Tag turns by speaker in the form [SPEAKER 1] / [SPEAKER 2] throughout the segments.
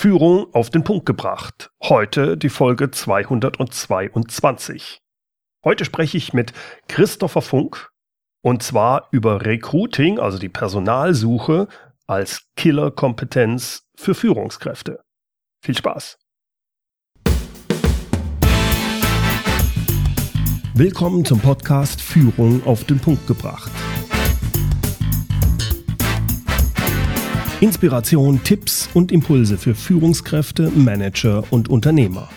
[SPEAKER 1] Führung auf den Punkt gebracht. Heute die Folge 222. Heute spreche ich mit Christopher Funk und zwar über Recruiting, also die Personalsuche als Killerkompetenz für Führungskräfte. Viel Spaß! Willkommen zum Podcast Führung auf den Punkt gebracht. Inspiration, Tipps und Impulse für Führungskräfte, Manager und Unternehmer.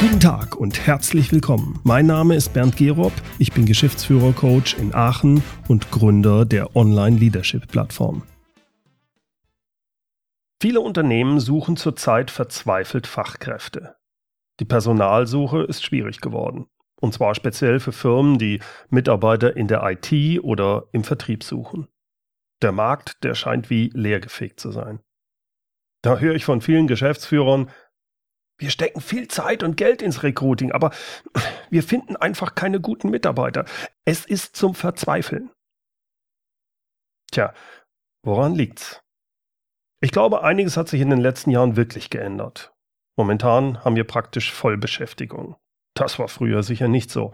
[SPEAKER 1] Guten Tag und herzlich willkommen. Mein Name ist Bernd Gerob, ich bin Geschäftsführer-Coach in Aachen und Gründer der Online-Leadership-Plattform. Viele Unternehmen suchen zurzeit verzweifelt Fachkräfte. Die Personalsuche ist schwierig geworden. Und zwar speziell für Firmen, die Mitarbeiter in der IT oder im Vertrieb suchen. Der Markt, der scheint wie leergefegt zu sein. Da höre ich von vielen Geschäftsführern, wir stecken viel Zeit und Geld ins Recruiting, aber wir finden einfach keine guten Mitarbeiter. Es ist zum Verzweifeln. Tja, woran liegt's? Ich glaube, einiges hat sich in den letzten Jahren wirklich geändert. Momentan haben wir praktisch Vollbeschäftigung. Das war früher sicher nicht so.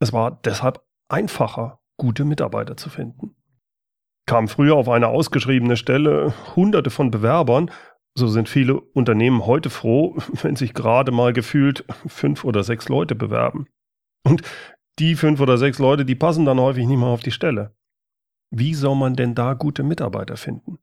[SPEAKER 1] Es war deshalb einfacher, gute Mitarbeiter zu finden. Kam früher auf eine ausgeschriebene Stelle hunderte von Bewerbern, so sind viele Unternehmen heute froh, wenn sich gerade mal gefühlt fünf oder sechs Leute bewerben. Und die fünf oder sechs Leute, die passen dann häufig nicht mehr auf die Stelle. Wie soll man denn da gute Mitarbeiter finden?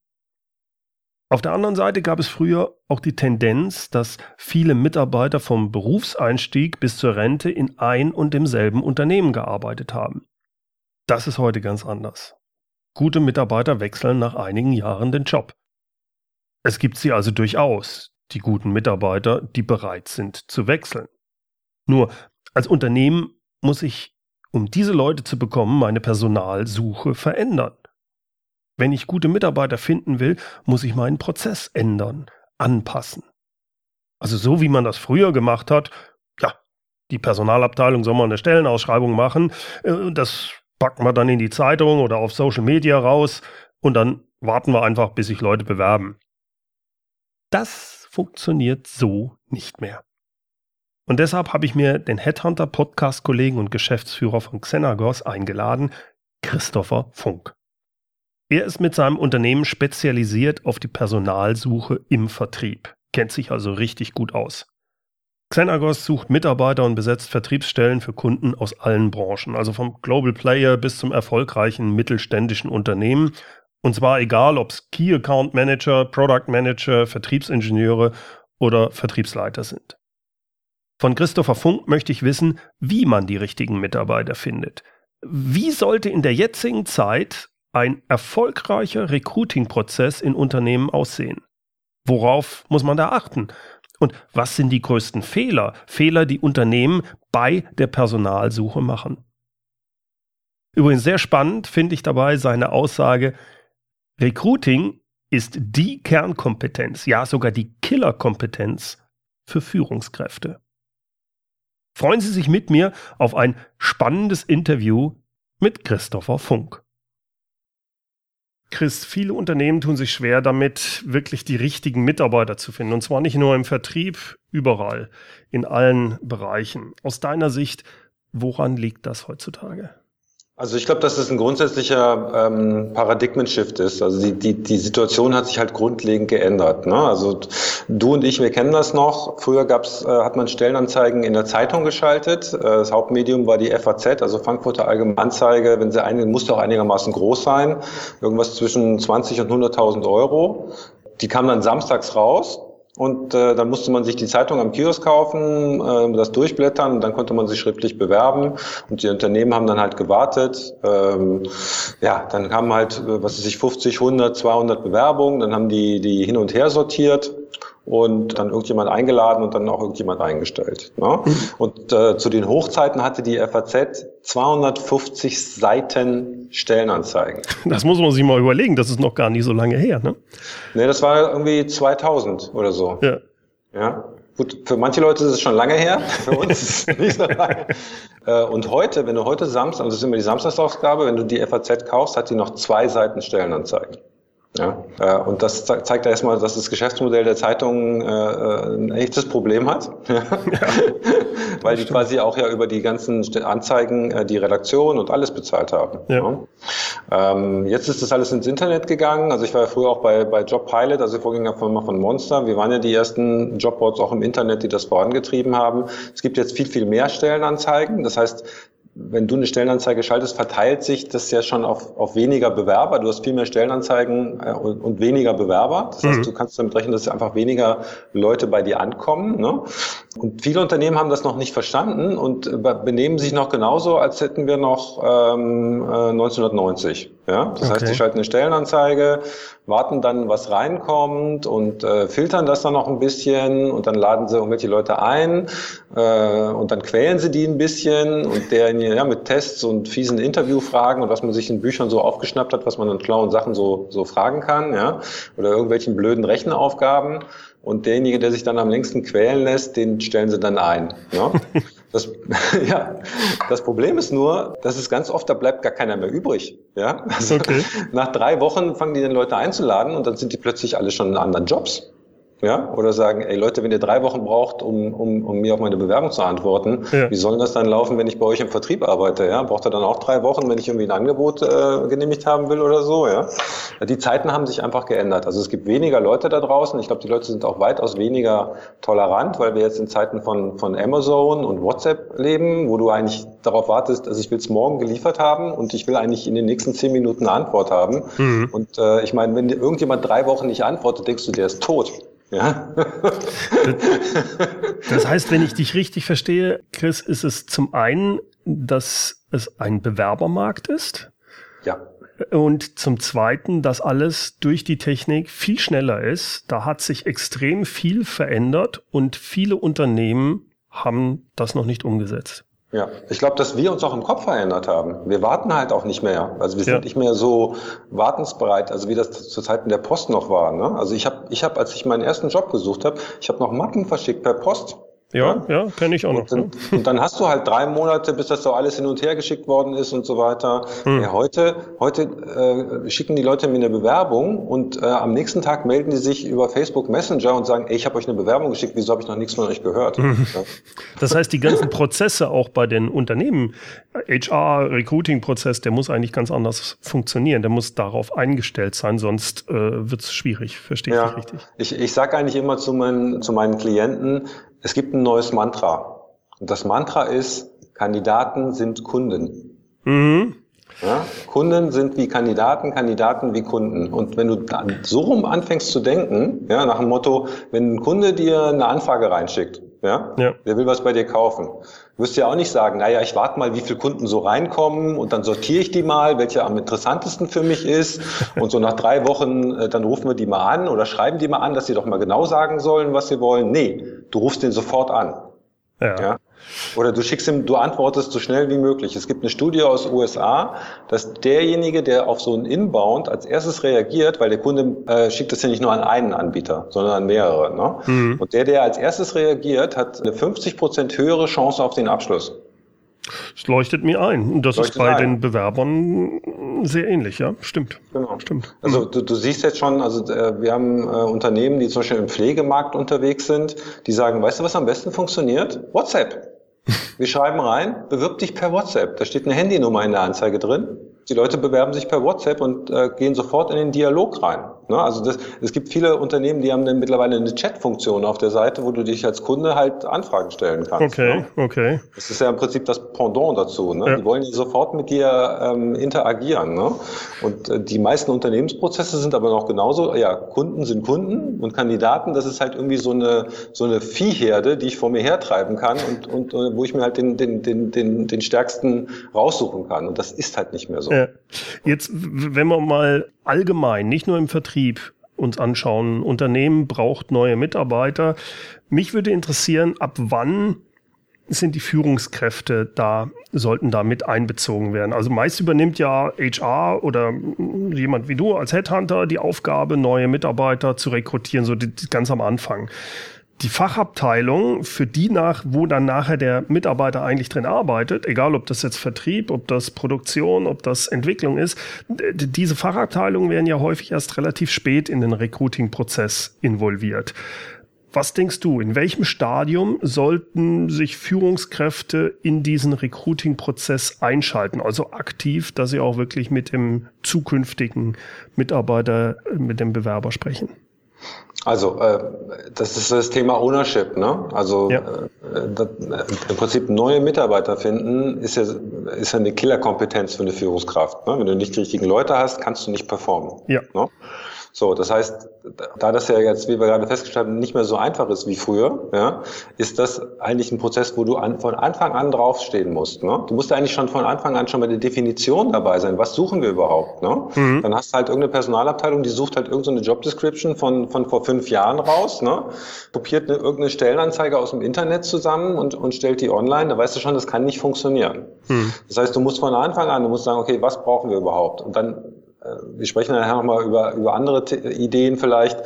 [SPEAKER 1] Auf der anderen Seite gab es früher auch die Tendenz, dass viele Mitarbeiter vom Berufseinstieg bis zur Rente in ein und demselben Unternehmen gearbeitet haben. Das ist heute ganz anders. Gute Mitarbeiter wechseln nach einigen Jahren den Job. Es gibt sie also durchaus, die guten Mitarbeiter, die bereit sind zu wechseln. Nur als Unternehmen muss ich, um diese Leute zu bekommen, meine Personalsuche verändern. Wenn ich gute Mitarbeiter finden will, muss ich meinen Prozess ändern, anpassen. Also so wie man das früher gemacht hat, ja, die Personalabteilung soll mal eine Stellenausschreibung machen, äh, das packen wir dann in die Zeitung oder auf Social Media raus und dann warten wir einfach, bis sich Leute bewerben. Das funktioniert so nicht mehr. Und deshalb habe ich mir den Headhunter Podcast-Kollegen und Geschäftsführer von Xenagos eingeladen, Christopher Funk. Er ist mit seinem Unternehmen spezialisiert auf die Personalsuche im Vertrieb, kennt sich also richtig gut aus. Xenagos sucht Mitarbeiter und besetzt Vertriebsstellen für Kunden aus allen Branchen, also vom Global Player bis zum erfolgreichen mittelständischen Unternehmen. Und zwar egal, ob es Key Account Manager, Product Manager, Vertriebsingenieure oder Vertriebsleiter sind. Von Christopher Funk möchte ich wissen, wie man die richtigen Mitarbeiter findet. Wie sollte in der jetzigen Zeit ein erfolgreicher Recruiting-Prozess in Unternehmen aussehen? Worauf muss man da achten? Und was sind die größten Fehler? Fehler, die Unternehmen bei der Personalsuche machen. Übrigens sehr spannend finde ich dabei seine Aussage, Recruiting ist die Kernkompetenz, ja sogar die Killerkompetenz für Führungskräfte. Freuen Sie sich mit mir auf ein spannendes Interview mit Christopher Funk. Chris, viele Unternehmen tun sich schwer damit, wirklich die richtigen Mitarbeiter zu finden. Und zwar nicht nur im Vertrieb, überall, in allen Bereichen. Aus deiner Sicht, woran liegt das heutzutage?
[SPEAKER 2] Also ich glaube, dass es ein grundsätzlicher ähm, Paradigmen-Shift ist. Also die, die, die Situation hat sich halt grundlegend geändert. Ne? Also du und ich, wir kennen das noch. Früher gab's, äh, hat man Stellenanzeigen in der Zeitung geschaltet. Äh, das Hauptmedium war die FAZ, also Frankfurter Allgemeinanzeige. Wenn sie einig, musste auch einigermaßen groß sein. Irgendwas zwischen 20 und 100.000 Euro. Die kam dann samstags raus und äh, dann musste man sich die Zeitung am Kiosk kaufen, äh, das durchblättern und dann konnte man sich schriftlich bewerben. Und die Unternehmen haben dann halt gewartet. Ähm, ja, dann kamen halt, äh, was weiß ich, 50, 100, 200 Bewerbungen. Dann haben die die hin und her sortiert und dann irgendjemand eingeladen und dann auch irgendjemand eingestellt. Ne? Mhm. Und äh, zu den Hochzeiten hatte die FAZ 250 Seiten Stellenanzeigen.
[SPEAKER 1] Das muss man sich mal überlegen, das ist noch gar nicht so lange her, ne?
[SPEAKER 2] Nee, das war irgendwie 2000 oder so. Ja. Ja. Gut, für manche Leute ist es schon lange her, für uns ist es nicht so lange. Äh, und heute, wenn du heute Samstag, also das ist immer die Samstagsausgabe, wenn du die FAZ kaufst, hat die noch zwei Seiten Stellenanzeigen. Ja, äh, und das zeigt ja erstmal, dass das Geschäftsmodell der Zeitung äh, ein echtes Problem hat, ja. weil die quasi auch ja über die ganzen Anzeigen äh, die Redaktion und alles bezahlt haben. Ja. Ähm, jetzt ist das alles ins Internet gegangen. Also ich war ja früher auch bei, bei Jobpilot, also Vorgängerfirma von Monster. Wir waren ja die ersten Jobboards auch im Internet, die das vorangetrieben haben. Es gibt jetzt viel, viel mehr Stellenanzeigen. Das heißt, wenn du eine Stellenanzeige schaltest, verteilt sich das ja schon auf, auf weniger Bewerber. Du hast viel mehr Stellenanzeigen äh, und, und, weniger Bewerber. Das heißt, mhm. du kannst damit rechnen, dass einfach weniger Leute bei dir ankommen. Ne? Und viele Unternehmen haben das noch nicht verstanden und äh, benehmen sich noch genauso, als hätten wir noch ähm, äh, 1990. Ja? Das okay. heißt, die schalten eine Stellenanzeige, warten dann, was reinkommt und äh, filtern das dann noch ein bisschen und dann laden sie irgendwelche Leute ein äh, und dann quälen sie die ein bisschen und der ja, mit Tests und fiesen Interviewfragen und was man sich in Büchern so aufgeschnappt hat, was man an schlauen Sachen so, so fragen kann, ja, oder irgendwelchen blöden Rechenaufgaben und derjenige, der sich dann am längsten quälen lässt, den stellen sie dann ein. Ja? Das, ja, das Problem ist nur, dass es ganz oft, da bleibt gar keiner mehr übrig. Ja? Also okay. Nach drei Wochen fangen die den Leute einzuladen und dann sind die plötzlich alle schon in anderen Jobs ja, oder sagen, ey Leute, wenn ihr drei Wochen braucht, um, um, um mir auf meine Bewerbung zu antworten, ja. wie soll das dann laufen, wenn ich bei euch im Vertrieb arbeite? Ja, braucht er dann auch drei Wochen, wenn ich irgendwie ein Angebot äh, genehmigt haben will oder so? Ja, die Zeiten haben sich einfach geändert. Also es gibt weniger Leute da draußen. Ich glaube, die Leute sind auch weitaus weniger tolerant, weil wir jetzt in Zeiten von von Amazon und WhatsApp leben, wo du eigentlich darauf wartest, also ich will es morgen geliefert haben und ich will eigentlich in den nächsten zehn Minuten eine Antwort haben. Mhm. Und äh, ich meine, wenn dir irgendjemand drei Wochen nicht antwortet, denkst du, der ist tot. Ja.
[SPEAKER 1] das heißt, wenn ich dich richtig verstehe, Chris, ist es zum einen, dass es ein Bewerbermarkt ist.
[SPEAKER 2] Ja.
[SPEAKER 1] Und zum Zweiten, dass alles durch die Technik viel schneller ist. Da hat sich extrem viel verändert und viele Unternehmen haben das noch nicht umgesetzt.
[SPEAKER 2] Ja, ich glaube, dass wir uns auch im Kopf verändert haben. Wir warten halt auch nicht mehr. Also wir sind ja. nicht mehr so wartensbereit, also wie das zu Zeiten der Post noch war. Ne? Also ich habe, ich hab, als ich meinen ersten Job gesucht habe, ich habe noch Mappen verschickt per Post.
[SPEAKER 1] Ja, ja, kenne ich auch noch.
[SPEAKER 2] Und dann, und dann, hast du halt drei Monate, bis das so alles hin und her geschickt worden ist und so weiter. Hm. Ja, heute heute äh, schicken die Leute mir eine Bewerbung und äh, am nächsten Tag melden die sich über Facebook Messenger und sagen, ey, ich habe euch eine Bewerbung geschickt, wieso habe ich noch nichts von euch gehört? Hm.
[SPEAKER 1] Ja. Das heißt, die ganzen Prozesse auch bei den Unternehmen, HR, Recruiting-Prozess, der muss eigentlich ganz anders funktionieren. Der muss darauf eingestellt sein, sonst äh, wird es schwierig. Verstehe ich richtig?
[SPEAKER 2] Ich, ich sage eigentlich immer zu meinen, zu meinen Klienten, es gibt ein neues Mantra. Und das Mantra ist, Kandidaten sind Kunden. Mhm. Ja, Kunden sind wie Kandidaten, Kandidaten wie Kunden. Und wenn du so rum anfängst zu denken, ja, nach dem Motto, wenn ein Kunde dir eine Anfrage reinschickt, ja, ja. der will was bei dir kaufen, wirst du ja auch nicht sagen, naja, ich warte mal, wie viele Kunden so reinkommen und dann sortiere ich die mal, welche am interessantesten für mich ist. Und so nach drei Wochen, äh, dann rufen wir die mal an oder schreiben die mal an, dass sie doch mal genau sagen sollen, was sie wollen. Nee, du rufst den sofort an. Ja. ja. Oder du schickst ihm, du antwortest so schnell wie möglich. Es gibt eine Studie aus USA, dass derjenige, der auf so einen Inbound als erstes reagiert, weil der Kunde äh, schickt das ja nicht nur an einen Anbieter, sondern an mehrere. Ne? Mhm. Und der, der als erstes reagiert, hat eine 50 Prozent höhere Chance auf den Abschluss.
[SPEAKER 1] Das leuchtet mir ein. Und das leuchtet ist bei ein. den Bewerbern sehr ähnlich, ja. Stimmt.
[SPEAKER 2] Genau. Stimmt. Also du, du siehst jetzt schon, also äh, wir haben äh, Unternehmen, die zum Beispiel im Pflegemarkt unterwegs sind, die sagen, weißt du, was am besten funktioniert? WhatsApp. Wir schreiben rein, bewirb dich per WhatsApp. Da steht eine Handynummer in der Anzeige drin. Die Leute bewerben sich per WhatsApp und äh, gehen sofort in den Dialog rein. Ne? Also das, es gibt viele Unternehmen, die haben dann mittlerweile eine Chat-Funktion auf der Seite, wo du dich als Kunde halt Anfragen stellen kannst.
[SPEAKER 1] Okay, ne? okay.
[SPEAKER 2] Das ist ja im Prinzip das Pendant dazu. Ne? Ja. Die wollen ja sofort mit dir ähm, interagieren. Ne? Und äh, die meisten Unternehmensprozesse sind aber noch genauso, ja, Kunden sind Kunden und Kandidaten, das ist halt irgendwie so eine, so eine Viehherde, die ich vor mir hertreiben kann und, und äh, wo ich mir halt den, den, den, den, den stärksten raussuchen kann. Und das ist halt nicht mehr so. Ja.
[SPEAKER 1] Jetzt, wenn wir mal allgemein, nicht nur im Vertrieb, uns anschauen, Unternehmen braucht neue Mitarbeiter. Mich würde interessieren, ab wann sind die Führungskräfte da, sollten da mit einbezogen werden. Also meist übernimmt ja HR oder jemand wie du als Headhunter die Aufgabe, neue Mitarbeiter zu rekrutieren, so ganz am Anfang. Die Fachabteilung, für die nach, wo dann nachher der Mitarbeiter eigentlich drin arbeitet, egal ob das jetzt Vertrieb, ob das Produktion, ob das Entwicklung ist, diese Fachabteilungen werden ja häufig erst relativ spät in den Recruiting-Prozess involviert. Was denkst du, in welchem Stadium sollten sich Führungskräfte in diesen Recruiting-Prozess einschalten? Also aktiv, dass sie auch wirklich mit dem zukünftigen Mitarbeiter, mit dem Bewerber sprechen?
[SPEAKER 2] Also äh, das ist das Thema Ownership. Ne? Also ja. äh, das, äh, im Prinzip neue Mitarbeiter finden ist ja, ist ja eine Killerkompetenz für eine Führungskraft. Ne? Wenn du nicht die richtigen Leute hast, kannst du nicht performen. Ja. Ne? So, das heißt, da das ja jetzt, wie wir gerade festgestellt haben, nicht mehr so einfach ist wie früher, ja, ist das eigentlich ein Prozess, wo du an, von Anfang an draufstehen musst. Ne? Du musst eigentlich schon von Anfang an schon bei der Definition dabei sein. Was suchen wir überhaupt? Ne? Mhm. Dann hast du halt irgendeine Personalabteilung, die sucht halt irgendeine Job Description von, von vor fünf Jahren raus, ne? kopiert eine, irgendeine Stellenanzeige aus dem Internet zusammen und, und stellt die online. Da weißt du schon, das kann nicht funktionieren. Mhm. Das heißt, du musst von Anfang an, du musst sagen, okay, was brauchen wir überhaupt? Und dann wir sprechen nachher nochmal über, über andere Ideen vielleicht.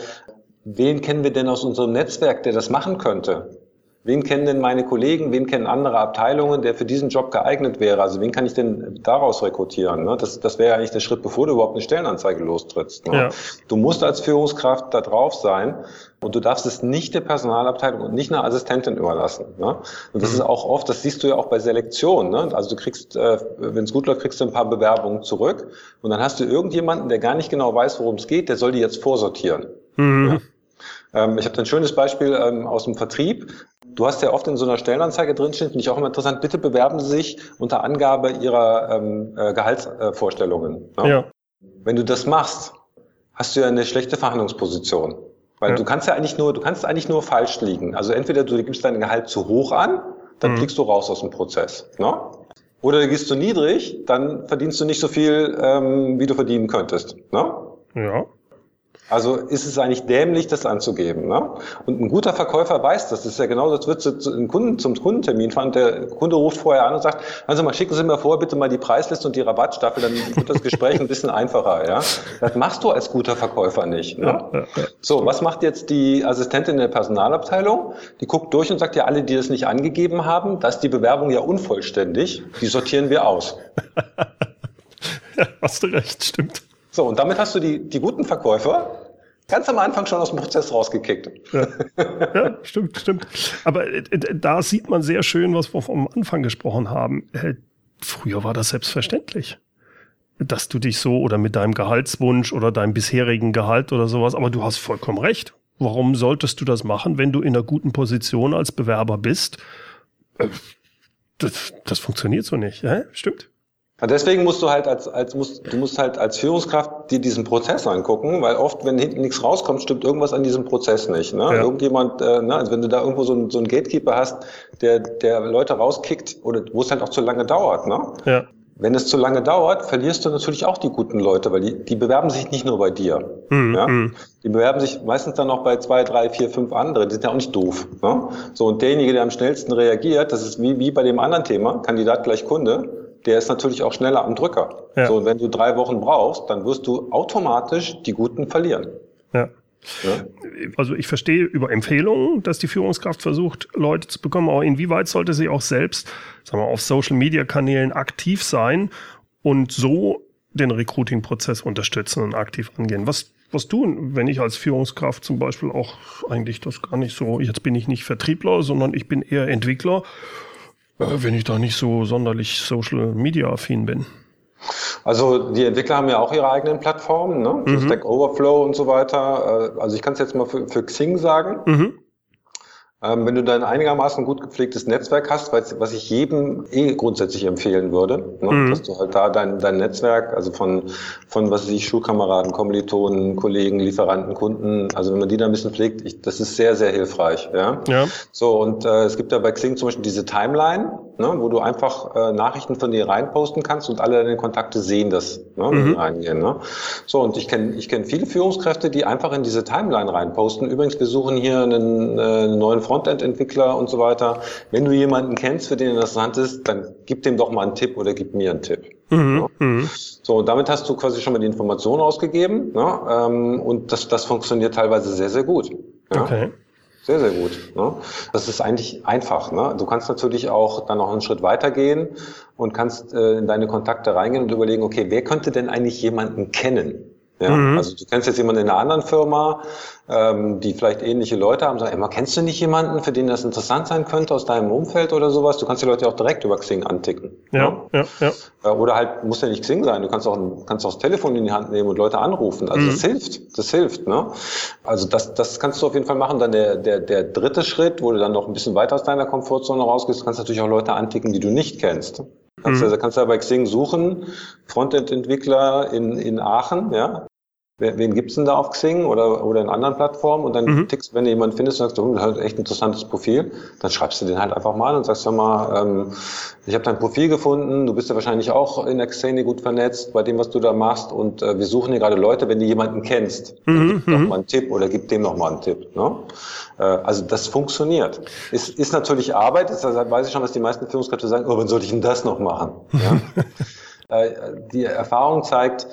[SPEAKER 2] Wen kennen wir denn aus unserem Netzwerk, der das machen könnte? Wen kennen denn meine Kollegen, wen kennen andere Abteilungen, der für diesen Job geeignet wäre? Also wen kann ich denn daraus rekrutieren? Ne? Das, das wäre eigentlich der Schritt, bevor du überhaupt eine Stellenanzeige lostrittst. Ne? Ja. Du musst als Führungskraft da drauf sein und du darfst es nicht der Personalabteilung und nicht einer Assistentin überlassen. Ne? Und das mhm. ist auch oft, das siehst du ja auch bei Selektion. Ne? Also du kriegst, äh, wenn es gut läuft, kriegst du ein paar Bewerbungen zurück und dann hast du irgendjemanden, der gar nicht genau weiß, worum es geht, der soll die jetzt vorsortieren. Mhm. Ja? Ähm, ich habe ein schönes Beispiel ähm, aus dem Vertrieb. Du hast ja oft in so einer Stellenanzeige drinstehen, finde ich auch immer interessant, bitte bewerben Sie sich unter Angabe Ihrer ähm, äh, Gehaltsvorstellungen. Ne? Ja. Wenn du das machst, hast du ja eine schlechte Verhandlungsposition. Weil ja. du kannst ja eigentlich nur, du kannst eigentlich nur falsch liegen. Also entweder du gibst dein Gehalt zu hoch an, dann mhm. fliegst du raus aus dem Prozess. Ne? Oder du gehst zu niedrig, dann verdienst du nicht so viel, ähm, wie du verdienen könntest. Ne? Ja. Also ist es eigentlich dämlich, das anzugeben. Ne? Und ein guter Verkäufer weiß das. Das ist ja genau, das wird zu, einen Kunden, zum Kundentermin fahren. Der Kunde ruft vorher an und sagt, also mal, schicken Sie mir vor, bitte mal die Preisliste und die Rabattstaffel, dann wird das Gespräch ein bisschen einfacher. Ja? Das machst du als guter Verkäufer nicht. Ne? So, was macht jetzt die Assistentin in der Personalabteilung? Die guckt durch und sagt ja, alle, die das nicht angegeben haben, da ist die Bewerbung ja unvollständig, die sortieren wir aus.
[SPEAKER 1] ja, hast du recht, stimmt.
[SPEAKER 2] So, und damit hast du die, die guten Verkäufer ganz am Anfang schon aus dem Prozess rausgekickt.
[SPEAKER 1] Ja, ja stimmt, stimmt. Aber äh, da sieht man sehr schön, was wir vom Anfang gesprochen haben. Äh, früher war das selbstverständlich dass du dich so oder mit deinem Gehaltswunsch oder deinem bisherigen Gehalt oder sowas, aber du hast vollkommen recht. Warum solltest du das machen, wenn du in einer guten Position als Bewerber bist? Äh, das, das funktioniert so nicht, ja? Stimmt.
[SPEAKER 2] Deswegen musst du halt als, als musst, du musst halt als Führungskraft dir diesen Prozess angucken, weil oft, wenn hinten nichts rauskommt, stimmt irgendwas an diesem Prozess nicht. Ne? Ja. Irgendjemand, äh, ne? also wenn du da irgendwo so, ein, so einen Gatekeeper hast, der, der Leute rauskickt oder wo es halt auch zu lange dauert, ne? Ja. Wenn es zu lange dauert, verlierst du natürlich auch die guten Leute, weil die, die bewerben sich nicht nur bei dir. Mhm. Ja? Hm. Die bewerben sich meistens dann noch bei zwei, drei, vier, fünf anderen. Die sind ja auch nicht doof. Ne? So, und derjenige, der am schnellsten reagiert, das ist wie, wie bei dem anderen Thema, Kandidat gleich Kunde, der ist natürlich auch schneller am Drücker. Ja. So, wenn du drei Wochen brauchst, dann wirst du automatisch die Guten verlieren. Ja.
[SPEAKER 1] Ja. Also ich verstehe über Empfehlungen, dass die Führungskraft versucht, Leute zu bekommen, aber inwieweit sollte sie auch selbst, sagen wir, auf Social-Media-Kanälen aktiv sein und so den Recruiting-Prozess unterstützen und aktiv angehen. Was, was tun, wenn ich als Führungskraft zum Beispiel auch eigentlich das gar nicht so, jetzt bin ich nicht Vertriebler, sondern ich bin eher Entwickler wenn ich da nicht so sonderlich Social Media affin bin.
[SPEAKER 2] Also die Entwickler haben ja auch ihre eigenen Plattformen, ne? Mhm. Stack Overflow und so weiter. Äh, also ich kann es jetzt mal für, für Xing sagen. Mhm. Ähm, wenn du dann einigermaßen gut gepflegtes Netzwerk hast, was ich jedem eh grundsätzlich empfehlen würde, ne, mhm. dass du halt da dein, dein Netzwerk, also von, von was weiß ich, Schulkameraden, Kommilitonen, Kollegen, Lieferanten, Kunden, also wenn man die da ein bisschen pflegt, ich, das ist sehr, sehr hilfreich. Ja. ja. So, und äh, es gibt ja bei Xing zum Beispiel diese Timeline, ne, wo du einfach äh, Nachrichten von dir reinposten kannst und alle deine Kontakte sehen das, ne, mhm. reingehen. Ne? So, und ich kenne ich kenn viele Führungskräfte, die einfach in diese Timeline reinposten. Übrigens, wir suchen hier einen äh, neuen Frontend-Entwickler und so weiter. Wenn du jemanden kennst, für den interessant ist, dann gib dem doch mal einen Tipp oder gib mir einen Tipp. Mhm. Ja. Mhm. So, und damit hast du quasi schon mal die Information ausgegeben. Ne? Ähm, und das, das funktioniert teilweise sehr, sehr gut. Ja? Okay. Sehr, sehr gut. Ne? Das ist eigentlich einfach. Ne? Du kannst natürlich auch dann noch einen Schritt weiter gehen und kannst äh, in deine Kontakte reingehen und überlegen, okay, wer könnte denn eigentlich jemanden kennen? Ja, mhm. Also du kennst jetzt jemanden in einer anderen Firma, ähm, die vielleicht ähnliche Leute haben, sagen, immer kennst du nicht jemanden, für den das interessant sein könnte aus deinem Umfeld oder sowas? Du kannst die Leute auch direkt über Xing anticken.
[SPEAKER 1] Ja, ja, ja.
[SPEAKER 2] ja. Äh, oder halt, muss ja nicht Xing sein, du kannst auch, kannst auch das Telefon in die Hand nehmen und Leute anrufen. Also mhm. das hilft, das hilft. Ne? Also das, das kannst du auf jeden Fall machen. Dann der, der, der dritte Schritt, wo du dann noch ein bisschen weiter aus deiner Komfortzone rausgehst, kannst du natürlich auch Leute anticken, die du nicht kennst. Kannst, mhm. du, kannst du ja bei Xing suchen, Frontend-Entwickler in, in Aachen, ja, wen gibt's denn da auf Xing oder, oder in anderen Plattformen und dann mhm. tickst, wenn du jemanden findest und sagst, du hast echt ein interessantes Profil, dann schreibst du den halt einfach mal und sagst sag mal, ähm, ich habe dein Profil gefunden, du bist ja wahrscheinlich auch in der Xeni gut vernetzt bei dem, was du da machst und äh, wir suchen hier gerade Leute, wenn du jemanden kennst, mhm. gib noch mal einen Tipp oder gib dem noch mal einen Tipp. Ne? Äh, also das funktioniert. Ist, ist natürlich Arbeit, ist, deshalb weiß ich schon, dass die meisten Führungskräfte sagen, oh, wann soll ich denn das noch machen? Ja? äh, die Erfahrung zeigt,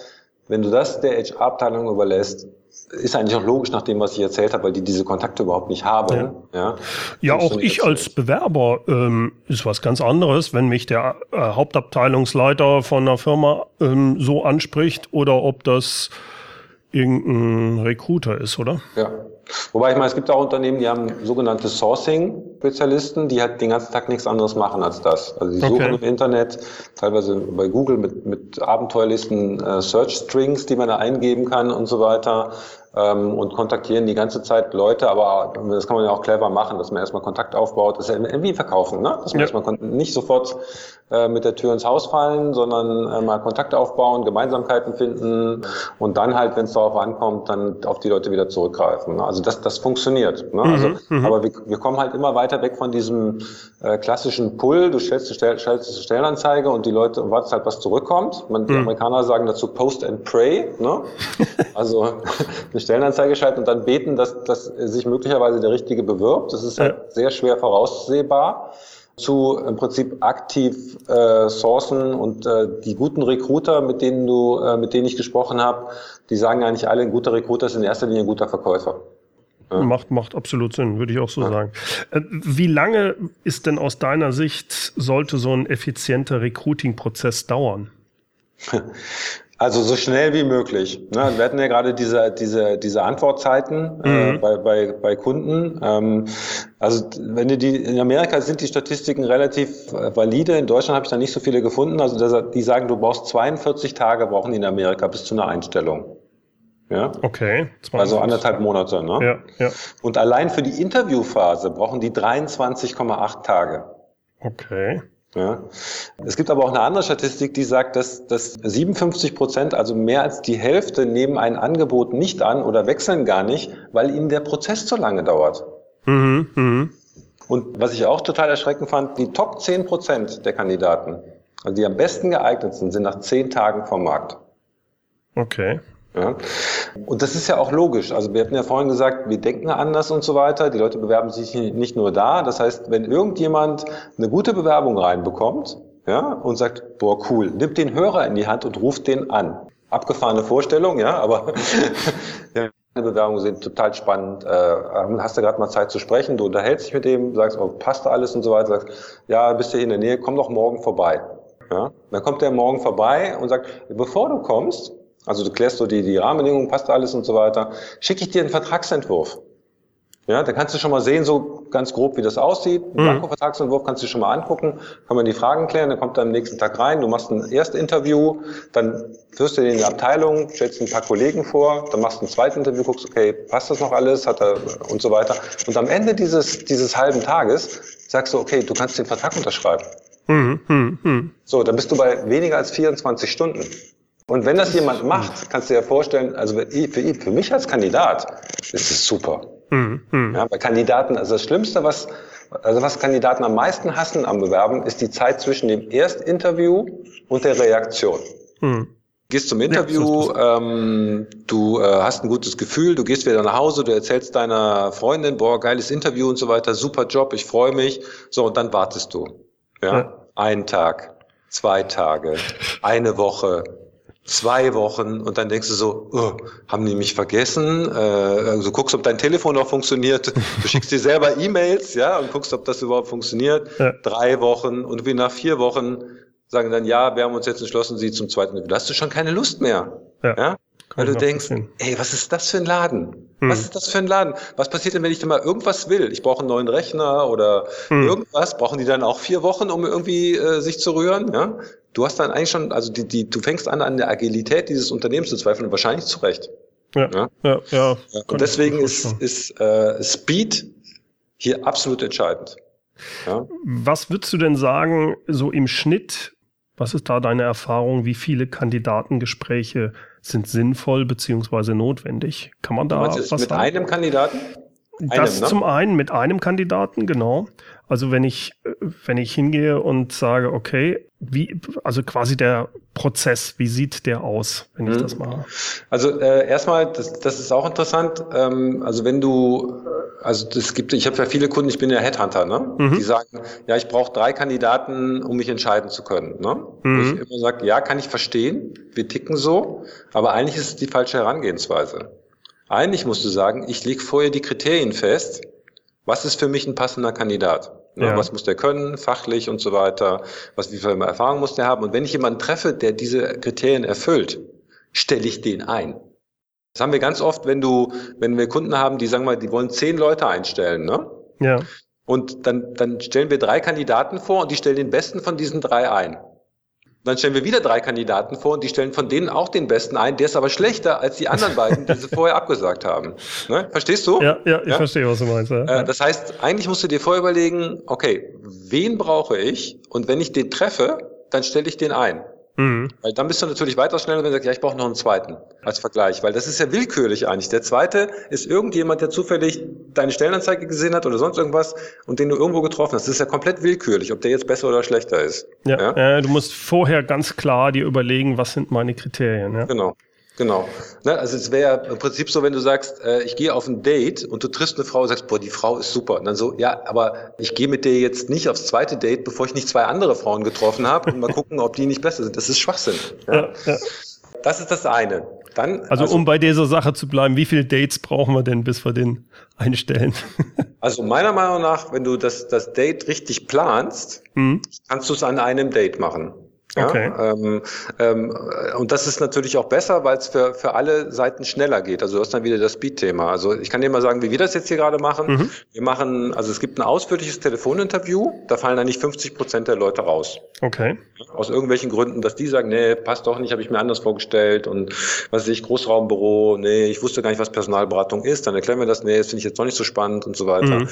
[SPEAKER 2] wenn du das der HR-Abteilung überlässt, ist eigentlich auch logisch nach dem, was ich erzählt habe, weil die diese Kontakte überhaupt nicht haben.
[SPEAKER 1] Ja, ja. ja auch ich als Bewerber ähm, ist was ganz anderes, wenn mich der äh, Hauptabteilungsleiter von einer Firma ähm, so anspricht oder ob das irgendein Recruiter ist, oder?
[SPEAKER 2] Ja. Wobei ich meine, es gibt auch Unternehmen, die haben sogenannte Sourcing-Spezialisten, die halt den ganzen Tag nichts anderes machen als das. Also die suchen okay. im Internet, teilweise bei Google mit, mit Abenteuerlisten, äh, Search-Strings, die man da eingeben kann und so weiter ähm, und kontaktieren die ganze Zeit Leute, aber das kann man ja auch clever machen, dass man erstmal Kontakt aufbaut. Das ist ja irgendwie verkaufen, ne? dass man ja. erstmal nicht sofort äh, mit der Tür ins Haus fallen, sondern äh, mal Kontakt aufbauen, Gemeinsamkeiten finden und dann halt, wenn es darauf ankommt, dann auf die Leute wieder zurückgreifen. Ne? Also das, das funktioniert. Ne? Mhm, also, mhm. Aber wir, wir kommen halt immer weiter weg von diesem äh, klassischen Pull. Du stellst, stell, stellst eine Stellenanzeige und die Leute warten halt, was zurückkommt. Man, die mhm. Amerikaner sagen dazu Post and Pray. Ne? Also Stellenanzeige schalten und dann beten, dass, dass sich möglicherweise der Richtige bewirbt. Das ist halt ja. sehr schwer voraussehbar zu im Prinzip aktiv äh, sourcen und äh, die guten Recruiter, mit denen du, äh, mit denen ich gesprochen habe, die sagen eigentlich alle, ein guter Recruiter ist in erster Linie ein guter Verkäufer.
[SPEAKER 1] Ja. Macht, macht absolut Sinn, würde ich auch so ja. sagen. Äh, wie lange ist denn aus deiner Sicht, sollte so ein effizienter Recruiting-Prozess dauern?
[SPEAKER 2] Also so schnell wie möglich. Ne? Wir hatten ja gerade diese, diese, diese Antwortzeiten äh, mhm. bei, bei, bei Kunden. Ähm, also wenn du die in Amerika sind die Statistiken relativ äh, valide. In Deutschland habe ich da nicht so viele gefunden. Also das, die sagen, du brauchst 42 Tage brauchen die in Amerika bis zu einer Einstellung.
[SPEAKER 1] Ja. Okay.
[SPEAKER 2] 20. Also anderthalb Monate. Ne?
[SPEAKER 1] Ja, ja.
[SPEAKER 2] Und allein für die Interviewphase brauchen die 23,8 Tage.
[SPEAKER 1] Okay.
[SPEAKER 2] Ja. Es gibt aber auch eine andere Statistik, die sagt, dass, dass 57 Prozent, also mehr als die Hälfte, nehmen ein Angebot nicht an oder wechseln gar nicht, weil ihnen der Prozess zu lange dauert. Mhm, mh. Und was ich auch total erschreckend fand, die Top 10 Prozent der Kandidaten, also die am besten geeignet sind, sind nach zehn Tagen vom Markt.
[SPEAKER 1] Okay.
[SPEAKER 2] Ja. Und das ist ja auch logisch. Also wir hatten ja vorhin gesagt, wir denken anders und so weiter. Die Leute bewerben sich nicht nur da. Das heißt, wenn irgendjemand eine gute Bewerbung reinbekommt, ja, und sagt, boah, cool, nimmt den Hörer in die Hand und ruft den an. Abgefahrene Vorstellung, ja, aber ja, Bewerbungen sind total spannend. Äh, hast du gerade mal Zeit zu sprechen? Du unterhältst dich mit dem, sagst, oh, passt alles und so weiter. Sagst, ja, bist du hier in der Nähe, komm doch morgen vorbei. Ja? Dann kommt der morgen vorbei und sagt, bevor du kommst, also du klärst so die, die Rahmenbedingungen, passt alles und so weiter. Schicke ich dir einen Vertragsentwurf. Ja, da kannst du schon mal sehen, so ganz grob, wie das aussieht. Einen mhm. Vertragsentwurf kannst du schon mal angucken, kann man die Fragen klären, dann kommt er am nächsten Tag rein, du machst ein Erstinterview, dann führst du den in die Abteilung, stellst ein paar Kollegen vor, dann machst du ein zweites Interview, guckst, okay, passt das noch alles, hat er und so weiter. Und am Ende dieses, dieses halben Tages sagst du, okay, du kannst den Vertrag unterschreiben. Mhm. Mhm. So, dann bist du bei weniger als 24 Stunden. Und wenn das jemand macht, kannst du dir vorstellen, also für, für mich als Kandidat ist es super. Mhm. mhm. Ja, bei Kandidaten, also das Schlimmste, was, also was Kandidaten am meisten hassen am Bewerben, ist die Zeit zwischen dem Erstinterview und der Reaktion. Mhm. Gehst zum Interview, ja, ähm, du äh, hast ein gutes Gefühl, du gehst wieder nach Hause, du erzählst deiner Freundin, boah, geiles Interview und so weiter, super Job, ich freue mich. So, und dann wartest du. Ja? ja. Einen Tag, zwei Tage, eine Woche, zwei Wochen und dann denkst du so, oh, haben die mich vergessen? Äh, also guckst, ob dein Telefon noch funktioniert. Du schickst dir selber E-Mails, ja, und guckst, ob das überhaupt funktioniert. Ja. Drei Wochen und wie nach vier Wochen sagen dann, ja, wir haben uns jetzt entschlossen, sie zum zweiten. Da hast du schon keine Lust mehr. Ja. ja? Weil du denkst, ey, was ist das für ein Laden? Hm. Was ist das für ein Laden? Was passiert denn, wenn ich da mal irgendwas will? Ich brauche einen neuen Rechner oder hm. irgendwas. Brauchen die dann auch vier Wochen, um irgendwie äh, sich zu rühren? Ja? Du hast dann eigentlich schon, also die, die, du fängst an, an der Agilität dieses Unternehmens zu zweifeln wahrscheinlich zu Recht. Ja, ja, ja. ja und deswegen ist, ist äh, Speed hier absolut entscheidend.
[SPEAKER 1] Ja. Was würdest du denn sagen, so im Schnitt, was ist da deine Erfahrung, wie viele Kandidatengespräche sind sinnvoll beziehungsweise notwendig. Kann man da was
[SPEAKER 2] mit haben? einem Kandidaten?
[SPEAKER 1] Das ne? zum einen mit einem Kandidaten, genau. Also wenn ich, wenn ich hingehe und sage, okay, wie, also quasi der Prozess, wie sieht der aus, wenn ich mhm. das mache?
[SPEAKER 2] Also äh, erstmal, das, das ist auch interessant. Ähm, also wenn du, also das gibt, ich habe ja viele Kunden, ich bin ja Headhunter, ne? Mhm. Die sagen, ja, ich brauche drei Kandidaten, um mich entscheiden zu können. Ne? Mhm. Wo ich immer sage, ja, kann ich verstehen, wir ticken so, aber eigentlich ist es die falsche Herangehensweise. Eigentlich musst du sagen, ich lege vorher die Kriterien fest, was ist für mich ein passender Kandidat? Ne? Ja. Was muss der können, fachlich und so weiter? Was, wie viel Erfahrung muss der haben? Und wenn ich jemanden treffe, der diese Kriterien erfüllt, stelle ich den ein. Das haben wir ganz oft, wenn du, wenn wir Kunden haben, die sagen mal, die wollen zehn Leute einstellen, ne? Ja. Und dann, dann stellen wir drei Kandidaten vor und die stellen den besten von diesen drei ein. Dann stellen wir wieder drei Kandidaten vor und die stellen von denen auch den besten ein. Der ist aber schlechter als die anderen beiden, die sie vorher abgesagt haben. Ne? Verstehst du?
[SPEAKER 1] Ja, ja, ich ja? verstehe, was du meinst. Ja.
[SPEAKER 2] Äh, das heißt, eigentlich musst du dir vorher überlegen, okay, wen brauche ich? Und wenn ich den treffe, dann stelle ich den ein. Mhm. Weil dann bist du natürlich weiter schneller, wenn du sagst, ja, ich brauche noch einen zweiten als Vergleich, weil das ist ja willkürlich eigentlich. Der zweite ist irgendjemand, der zufällig deine Stellenanzeige gesehen hat oder sonst irgendwas und den du irgendwo getroffen hast. Das ist ja komplett willkürlich, ob der jetzt besser oder schlechter ist.
[SPEAKER 1] Ja, ja? Äh, du musst vorher ganz klar dir überlegen, was sind meine Kriterien. Ja?
[SPEAKER 2] Genau. Genau. Ne, also es wäre im Prinzip so, wenn du sagst, äh, ich gehe auf ein Date und du triffst eine Frau und sagst, boah, die Frau ist super. Und dann so, ja, aber ich gehe mit dir jetzt nicht aufs zweite Date, bevor ich nicht zwei andere Frauen getroffen habe und mal gucken, ob die nicht besser sind. Das ist Schwachsinn. Ja? Ja, ja. Das ist das eine.
[SPEAKER 1] Dann, also, also, um bei dieser Sache zu bleiben, wie viele Dates brauchen wir denn, bis wir den einstellen?
[SPEAKER 2] also meiner Meinung nach, wenn du das, das Date richtig planst, mhm. kannst du es an einem Date machen. Ja, okay. Ähm, ähm, und das ist natürlich auch besser, weil es für, für alle Seiten schneller geht. Also du hast dann wieder das Speed-Thema. Also ich kann dir mal sagen, wie wir das jetzt hier gerade machen. Mhm. Wir machen, also es gibt ein ausführliches Telefoninterview, da fallen dann nicht 50 Prozent der Leute raus.
[SPEAKER 1] Okay.
[SPEAKER 2] Aus irgendwelchen Gründen, dass die sagen, nee, passt doch nicht, habe ich mir anders vorgestellt und was weiß ich, Großraumbüro, nee, ich wusste gar nicht, was Personalberatung ist, dann erklären wir das, nee, das finde ich jetzt noch nicht so spannend und so weiter. Mhm.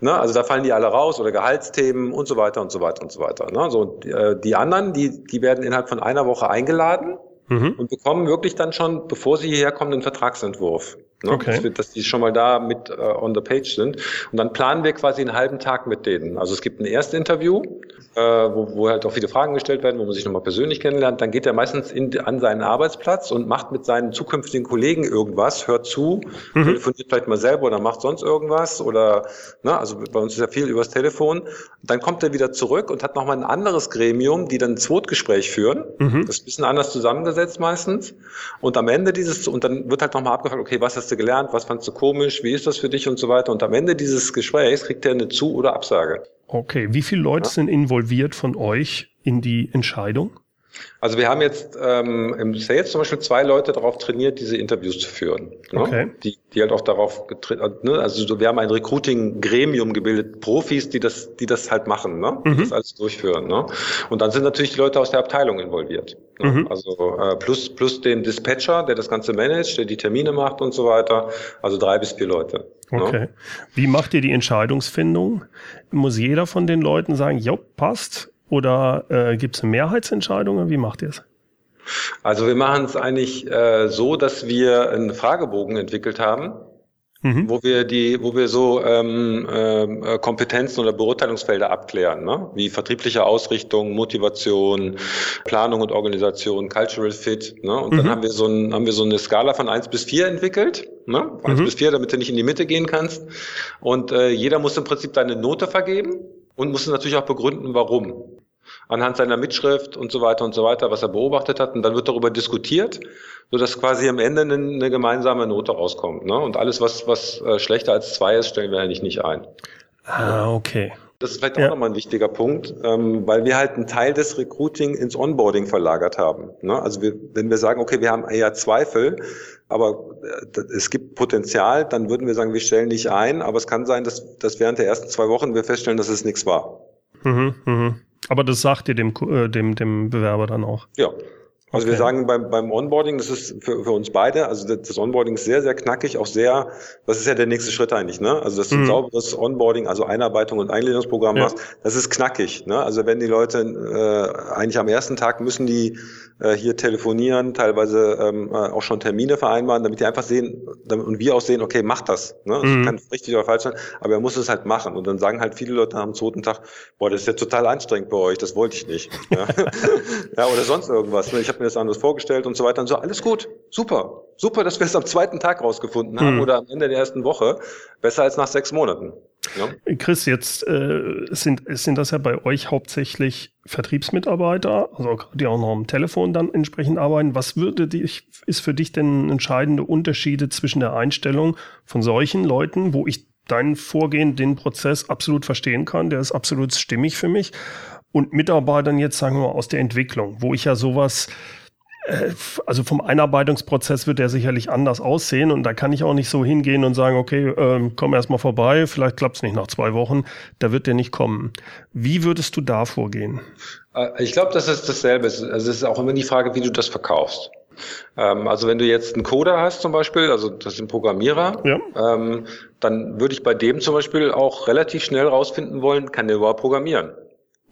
[SPEAKER 2] Na, also da fallen die alle raus oder Gehaltsthemen und so weiter und so weiter und so weiter. Ne? So, die, äh, die anderen, die die werden innerhalb von einer Woche eingeladen mhm. und bekommen wirklich dann schon, bevor sie hierher kommen, einen Vertragsentwurf. Ne? Okay. Dass, wir, dass, die schon mal da mit uh, on the page sind. Und dann planen wir quasi einen halben Tag mit denen. Also es gibt ein Erstinterview, äh, wo, wo halt auch viele Fragen gestellt werden, wo man sich nochmal persönlich kennenlernt. Dann geht er meistens in, an seinen Arbeitsplatz und macht mit seinen zukünftigen Kollegen irgendwas, hört zu, mhm. telefoniert vielleicht mal selber oder macht sonst irgendwas. Oder ne, also bei uns ist ja viel übers Telefon. Dann kommt er wieder zurück und hat nochmal ein anderes Gremium, die dann ein Zweitgespräch führen. Mhm. Das ist ein bisschen anders zusammengesetzt meistens. Und am Ende dieses, und dann wird halt nochmal abgefragt, okay, was hast hast du gelernt, was fandst du komisch, wie ist das für dich und so weiter. Und am Ende dieses Gesprächs kriegt er eine Zu- oder Absage.
[SPEAKER 1] Okay, wie viele Leute ja? sind involviert von euch in die Entscheidung?
[SPEAKER 2] Also wir haben jetzt ähm, im Sales zum Beispiel zwei Leute darauf trainiert, diese Interviews zu führen. Ne? Okay. Die, die halt auch darauf ne? also wir haben ein Recruiting-Gremium gebildet, Profis, die das, die das halt machen, ne? mhm. das alles durchführen. Ne? Und dann sind natürlich die Leute aus der Abteilung involviert. Ne? Mhm. Also äh, plus plus den Dispatcher, der das Ganze managt, der die Termine macht und so weiter. Also drei bis vier Leute.
[SPEAKER 1] Ne? Okay. Ne? Wie macht ihr die Entscheidungsfindung? Muss jeder von den Leuten sagen, jo, passt? Oder äh, gibt es Mehrheitsentscheidungen? Wie macht ihr es?
[SPEAKER 2] Also wir machen es eigentlich äh, so, dass wir einen Fragebogen entwickelt haben, mhm. wo wir die, wo wir so ähm, äh, Kompetenzen oder Beurteilungsfelder abklären, ne? wie vertriebliche Ausrichtung, Motivation, Planung und Organisation, Cultural Fit. Ne? Und mhm. dann haben wir so ein, haben wir so eine Skala von eins bis vier entwickelt, ne? Von eins mhm. bis vier, damit du nicht in die Mitte gehen kannst. Und äh, jeder muss im Prinzip deine Note vergeben und muss natürlich auch begründen, warum. Anhand seiner Mitschrift und so weiter und so weiter, was er beobachtet hat. Und dann wird darüber diskutiert, sodass quasi am Ende eine, eine gemeinsame Note rauskommt. Ne? Und alles, was, was äh, schlechter als zwei ist, stellen wir eigentlich nicht ein.
[SPEAKER 1] Ah, okay.
[SPEAKER 2] Das ist vielleicht auch nochmal ein wichtiger Punkt, ähm, weil wir halt einen Teil des Recruiting ins Onboarding verlagert haben. Ne? Also wir, wenn wir sagen, okay, wir haben eher Zweifel, aber äh, es gibt Potenzial, dann würden wir sagen, wir stellen nicht ein, aber es kann sein, dass, dass während der ersten zwei Wochen wir feststellen, dass es nichts war.
[SPEAKER 1] Mhm, mhm. Aber das sagt ihr dem, äh, dem, dem Bewerber dann auch?
[SPEAKER 2] Ja, also okay. wir sagen beim, beim Onboarding, das ist für, für uns beide, also das Onboarding ist sehr, sehr knackig, auch sehr, das ist ja der nächste Schritt eigentlich, ne? Also dass du ein mhm. sauberes Onboarding, also Einarbeitung und Eingliederungsprogramm ja. machst, das ist knackig, ne? Also wenn die Leute äh, eigentlich am ersten Tag müssen die äh, hier telefonieren, teilweise ähm, äh, auch schon Termine vereinbaren, damit die einfach sehen damit, und wir auch sehen, okay, mach das. Ne? Das mhm. kann richtig oder falsch sein, aber er muss es halt machen. Und dann sagen halt viele Leute am zweiten Tag, boah, das ist ja total anstrengend bei euch, das wollte ich nicht. ja, ja oder sonst irgendwas. Ne? Ich habe mir das anders vorgestellt und so weiter und so. Alles gut, super, super, dass wir es am zweiten Tag rausgefunden haben mhm. oder am Ende der ersten Woche. Besser als nach sechs Monaten.
[SPEAKER 1] Ja. Chris, jetzt äh, sind, sind das ja bei euch hauptsächlich Vertriebsmitarbeiter, also die auch noch am Telefon dann entsprechend arbeiten. Was würde dich, ist für dich denn entscheidende Unterschiede zwischen der Einstellung von solchen Leuten, wo ich dein Vorgehen, den Prozess absolut verstehen kann, der ist absolut stimmig für mich, und Mitarbeitern jetzt, sagen wir mal, aus der Entwicklung, wo ich ja sowas äh, also vom Einarbeitungsprozess wird der sicherlich anders aussehen und da kann ich auch nicht so hingehen und sagen, okay, ähm, komm erst mal vorbei, vielleicht klappt es nicht nach zwei Wochen, da wird der nicht kommen. Wie würdest du da vorgehen?
[SPEAKER 2] Äh, ich glaube, das ist dasselbe. Also es ist auch immer die Frage, wie du das verkaufst. Ähm, also wenn du jetzt einen Coder hast zum Beispiel, also das ist ein Programmierer, ja. ähm, dann würde ich bei dem zum Beispiel auch relativ schnell rausfinden wollen, kann der überhaupt programmieren?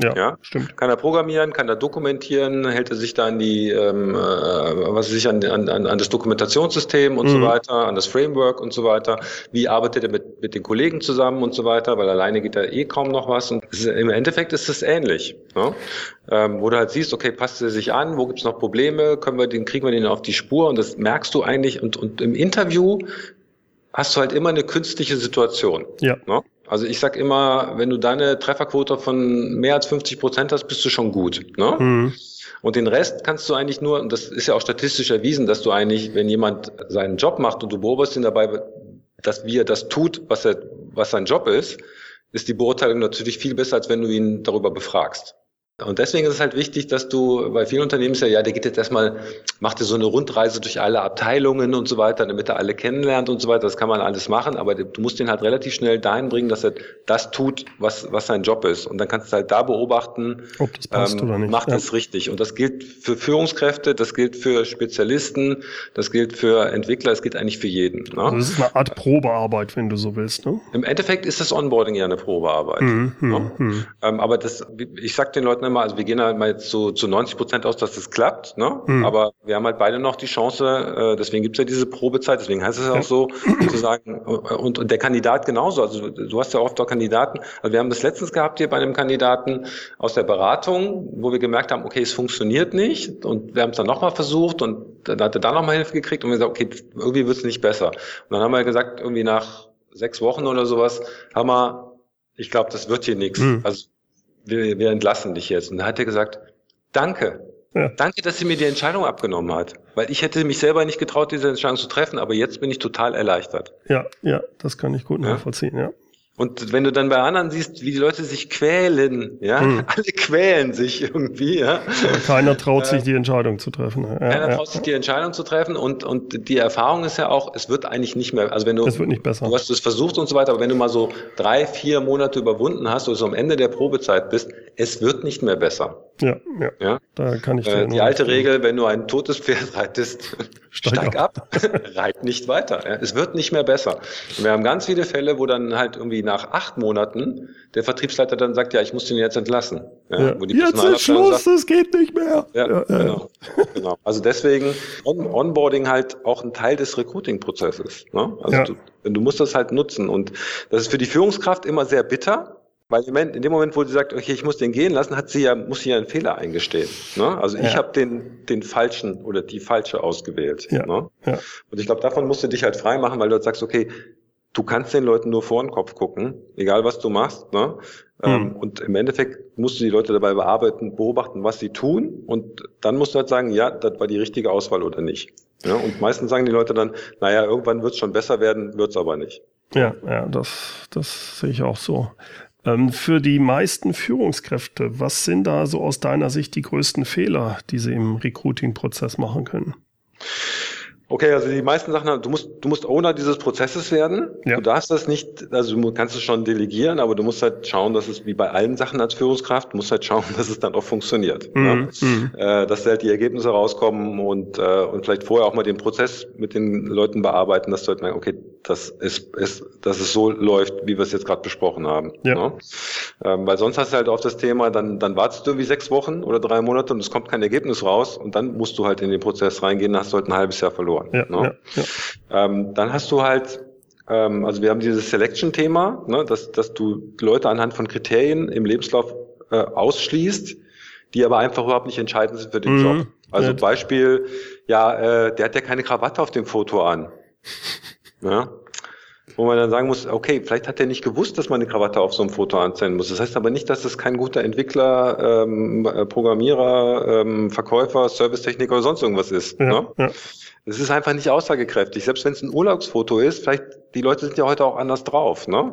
[SPEAKER 2] Ja, ja, stimmt. Kann er programmieren, kann er dokumentieren, hält er sich da an die, ähm, äh, was sich an, an, an das Dokumentationssystem und mhm. so weiter, an das Framework und so weiter. Wie arbeitet er mit, mit den Kollegen zusammen und so weiter, weil alleine geht da eh kaum noch was. Und ist, im Endeffekt ist es ähnlich. Ne? Ähm, wo du halt siehst, okay, passt er sich an, wo gibt's noch Probleme, können wir den, kriegen wir den auf die Spur und das merkst du eigentlich und, und im Interview hast du halt immer eine künstliche Situation. Ja. Ne? Also ich sag immer, wenn du deine Trefferquote von mehr als 50 Prozent hast, bist du schon gut. Ne? Mhm. Und den Rest kannst du eigentlich nur, und das ist ja auch statistisch erwiesen, dass du eigentlich, wenn jemand seinen Job macht und du beobachtest ihn dabei, dass wie er das tut, was er, was sein Job ist, ist die Beurteilung natürlich viel besser, als wenn du ihn darüber befragst. Und deswegen ist es halt wichtig, dass du, bei vielen Unternehmen ist ja, ja, der geht jetzt erstmal, macht dir so eine Rundreise durch alle Abteilungen und so weiter, damit er alle kennenlernt und so weiter. Das kann man alles machen, aber du musst ihn halt relativ schnell dahin bringen, dass er das tut, was, was sein Job ist. Und dann kannst du halt da beobachten, ob das passt ähm, oder nicht. Macht ja. es richtig. Und das gilt für Führungskräfte, das gilt für Spezialisten, das gilt für Entwickler, das gilt eigentlich für jeden.
[SPEAKER 1] Ne? Also das ist eine Art Probearbeit, wenn du so willst. Ne?
[SPEAKER 2] Im Endeffekt ist das Onboarding ja eine Probearbeit. Mhm, ne? mhm. Ähm, aber das, ich sag den Leuten immer, also wir gehen halt mal jetzt so zu 90 Prozent aus, dass das klappt, ne? Mhm. Aber wir haben halt beide noch die Chance, äh, deswegen gibt's ja diese Probezeit, deswegen heißt es ja auch so, zu sagen, und, und der Kandidat genauso, also du hast ja oft auch Kandidaten, also wir haben das letztens gehabt hier bei einem Kandidaten aus der Beratung, wo wir gemerkt haben, okay, es funktioniert nicht und wir haben es dann nochmal versucht und dann hat er da nochmal Hilfe gekriegt und wir gesagt, okay, irgendwie wird's nicht besser. Und dann haben wir gesagt, irgendwie nach sechs Wochen oder sowas, haben wir, ich glaube, das wird hier nichts. Mhm. Also wir, wir entlassen dich jetzt. Und da hat er gesagt, danke. Ja. Danke, dass sie mir die Entscheidung abgenommen hat. Weil ich hätte mich selber nicht getraut, diese Entscheidung zu treffen, aber jetzt bin ich total erleichtert.
[SPEAKER 1] Ja, ja, das kann ich gut nachvollziehen, ja.
[SPEAKER 2] Und wenn du dann bei anderen siehst, wie die Leute sich quälen, ja, hm. alle quälen sich irgendwie, ja.
[SPEAKER 1] Keiner traut sich die Entscheidung zu treffen.
[SPEAKER 2] Ja, Keiner ja. traut sich die Entscheidung zu treffen und, und die Erfahrung ist ja auch, es wird eigentlich nicht mehr, also wenn du,
[SPEAKER 1] es wird nicht besser.
[SPEAKER 2] du hast es versucht und so weiter, aber wenn du mal so drei, vier Monate überwunden hast oder so am Ende der Probezeit bist, es wird nicht mehr besser.
[SPEAKER 1] Ja, ja. ja?
[SPEAKER 2] Da kann ich äh, Die alte Regel, wenn du ein totes Pferd reitest, steig, steig ab, reit nicht weiter. Ja? Es wird nicht mehr besser. Und wir haben ganz viele Fälle, wo dann halt irgendwie nach acht Monaten der Vertriebsleiter dann sagt, ja, ich muss den jetzt entlassen. Ja,
[SPEAKER 1] jetzt ist Schluss, es geht nicht mehr.
[SPEAKER 2] Ja, ja genau, genau. Also deswegen On Onboarding halt auch ein Teil des Recruiting-Prozesses. Ne? Also du, du musst das halt nutzen und das ist für die Führungskraft immer sehr bitter, weil in dem Moment, wo sie sagt, okay, ich muss den gehen lassen, hat sie ja, muss sie ja einen Fehler eingestehen. Ne? Also ich habe den, den falschen oder die falsche ausgewählt. Ja. Ne? Ja. Und ich glaube, davon musst du dich halt frei machen, weil du halt sagst, okay, du kannst den Leuten nur vor den Kopf gucken, egal was du machst. Ne? Mhm. und im Endeffekt musst du die Leute dabei bearbeiten, beobachten, was sie tun. Und dann musst du halt sagen, ja, das war die richtige Auswahl oder nicht. Ja, und meistens sagen die Leute dann, naja, irgendwann wird es schon besser werden, wird es aber nicht.
[SPEAKER 1] Ja, ja, das, das sehe ich auch so. Ähm, für die meisten Führungskräfte, was sind da so aus deiner Sicht die größten Fehler, die sie im Recruiting-Prozess machen können?
[SPEAKER 2] Okay, also die meisten Sachen, du musst, du musst Owner dieses Prozesses werden. Ja. Du darfst das nicht, also du kannst es schon delegieren, aber du musst halt schauen, dass es wie bei allen Sachen als Führungskraft, musst halt schauen, dass es dann auch funktioniert. Mhm. Ja? Mhm. Äh, dass halt die Ergebnisse rauskommen und, äh, und vielleicht vorher auch mal den Prozess mit den Leuten bearbeiten, dass du halt merkst, okay, das ist, ist, dass es so läuft, wie wir es jetzt gerade besprochen haben. Ja. Ne? Ähm, weil sonst hast du halt auch das Thema, dann, dann wartest du irgendwie sechs Wochen oder drei Monate und es kommt kein Ergebnis raus und dann musst du halt in den Prozess reingehen, dann hast du halt ein halbes Jahr verloren. Ja, ne? ja, ja. Ähm, dann hast du halt ähm, also wir haben dieses Selection-Thema, ne, dass, dass du Leute anhand von Kriterien im Lebenslauf äh, ausschließt, die aber einfach überhaupt nicht entscheidend sind für den mhm. Job. Also. Beispiel, ja, äh, der hat ja keine Krawatte auf dem Foto an. Ja? Wo man dann sagen muss, okay, vielleicht hat er nicht gewusst, dass man eine Krawatte auf so einem Foto anzeigen muss. Das heißt aber nicht, dass es kein guter Entwickler, ähm, äh, Programmierer, ähm, Verkäufer, Servicetechniker oder sonst irgendwas ist. Ja, ne? ja. Es ist einfach nicht aussagekräftig. Selbst wenn es ein Urlaubsfoto ist, vielleicht, die Leute sind ja heute auch anders drauf, ne?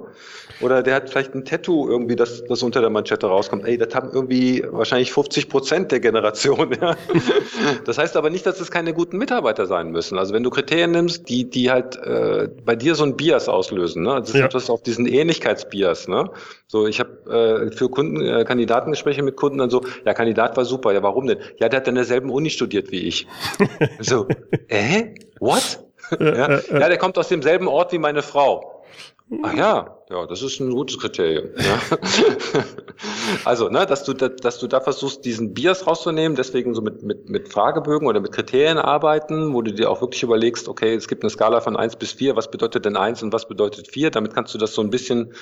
[SPEAKER 2] Oder der hat vielleicht ein Tattoo irgendwie, das, das unter der Manschette rauskommt. Ey, das haben irgendwie wahrscheinlich 50 Prozent der Generation, ja. Das heißt aber nicht, dass es keine guten Mitarbeiter sein müssen. Also wenn du Kriterien nimmst, die, die halt äh, bei dir so ein Bias auslösen, ne? Das ist ja. etwas auf diesen Ähnlichkeitsbias, ne? So, ich habe äh, für Kunden, äh, Kandidatengespräche mit Kunden dann so, ja, Kandidat war super, ja, warum denn? Ja, der hat an derselben Uni studiert wie ich. so, äh, what? Ja, ja, der kommt aus demselben Ort wie meine Frau. Ach ja, ja, das ist ein gutes Kriterium. Ja. also, ne, dass du, da, dass du da versuchst, diesen Bias rauszunehmen, deswegen so mit, mit, mit Fragebögen oder mit Kriterien arbeiten, wo du dir auch wirklich überlegst, okay, es gibt eine Skala von eins bis vier, was bedeutet denn eins und was bedeutet vier? Damit kannst du das so ein bisschen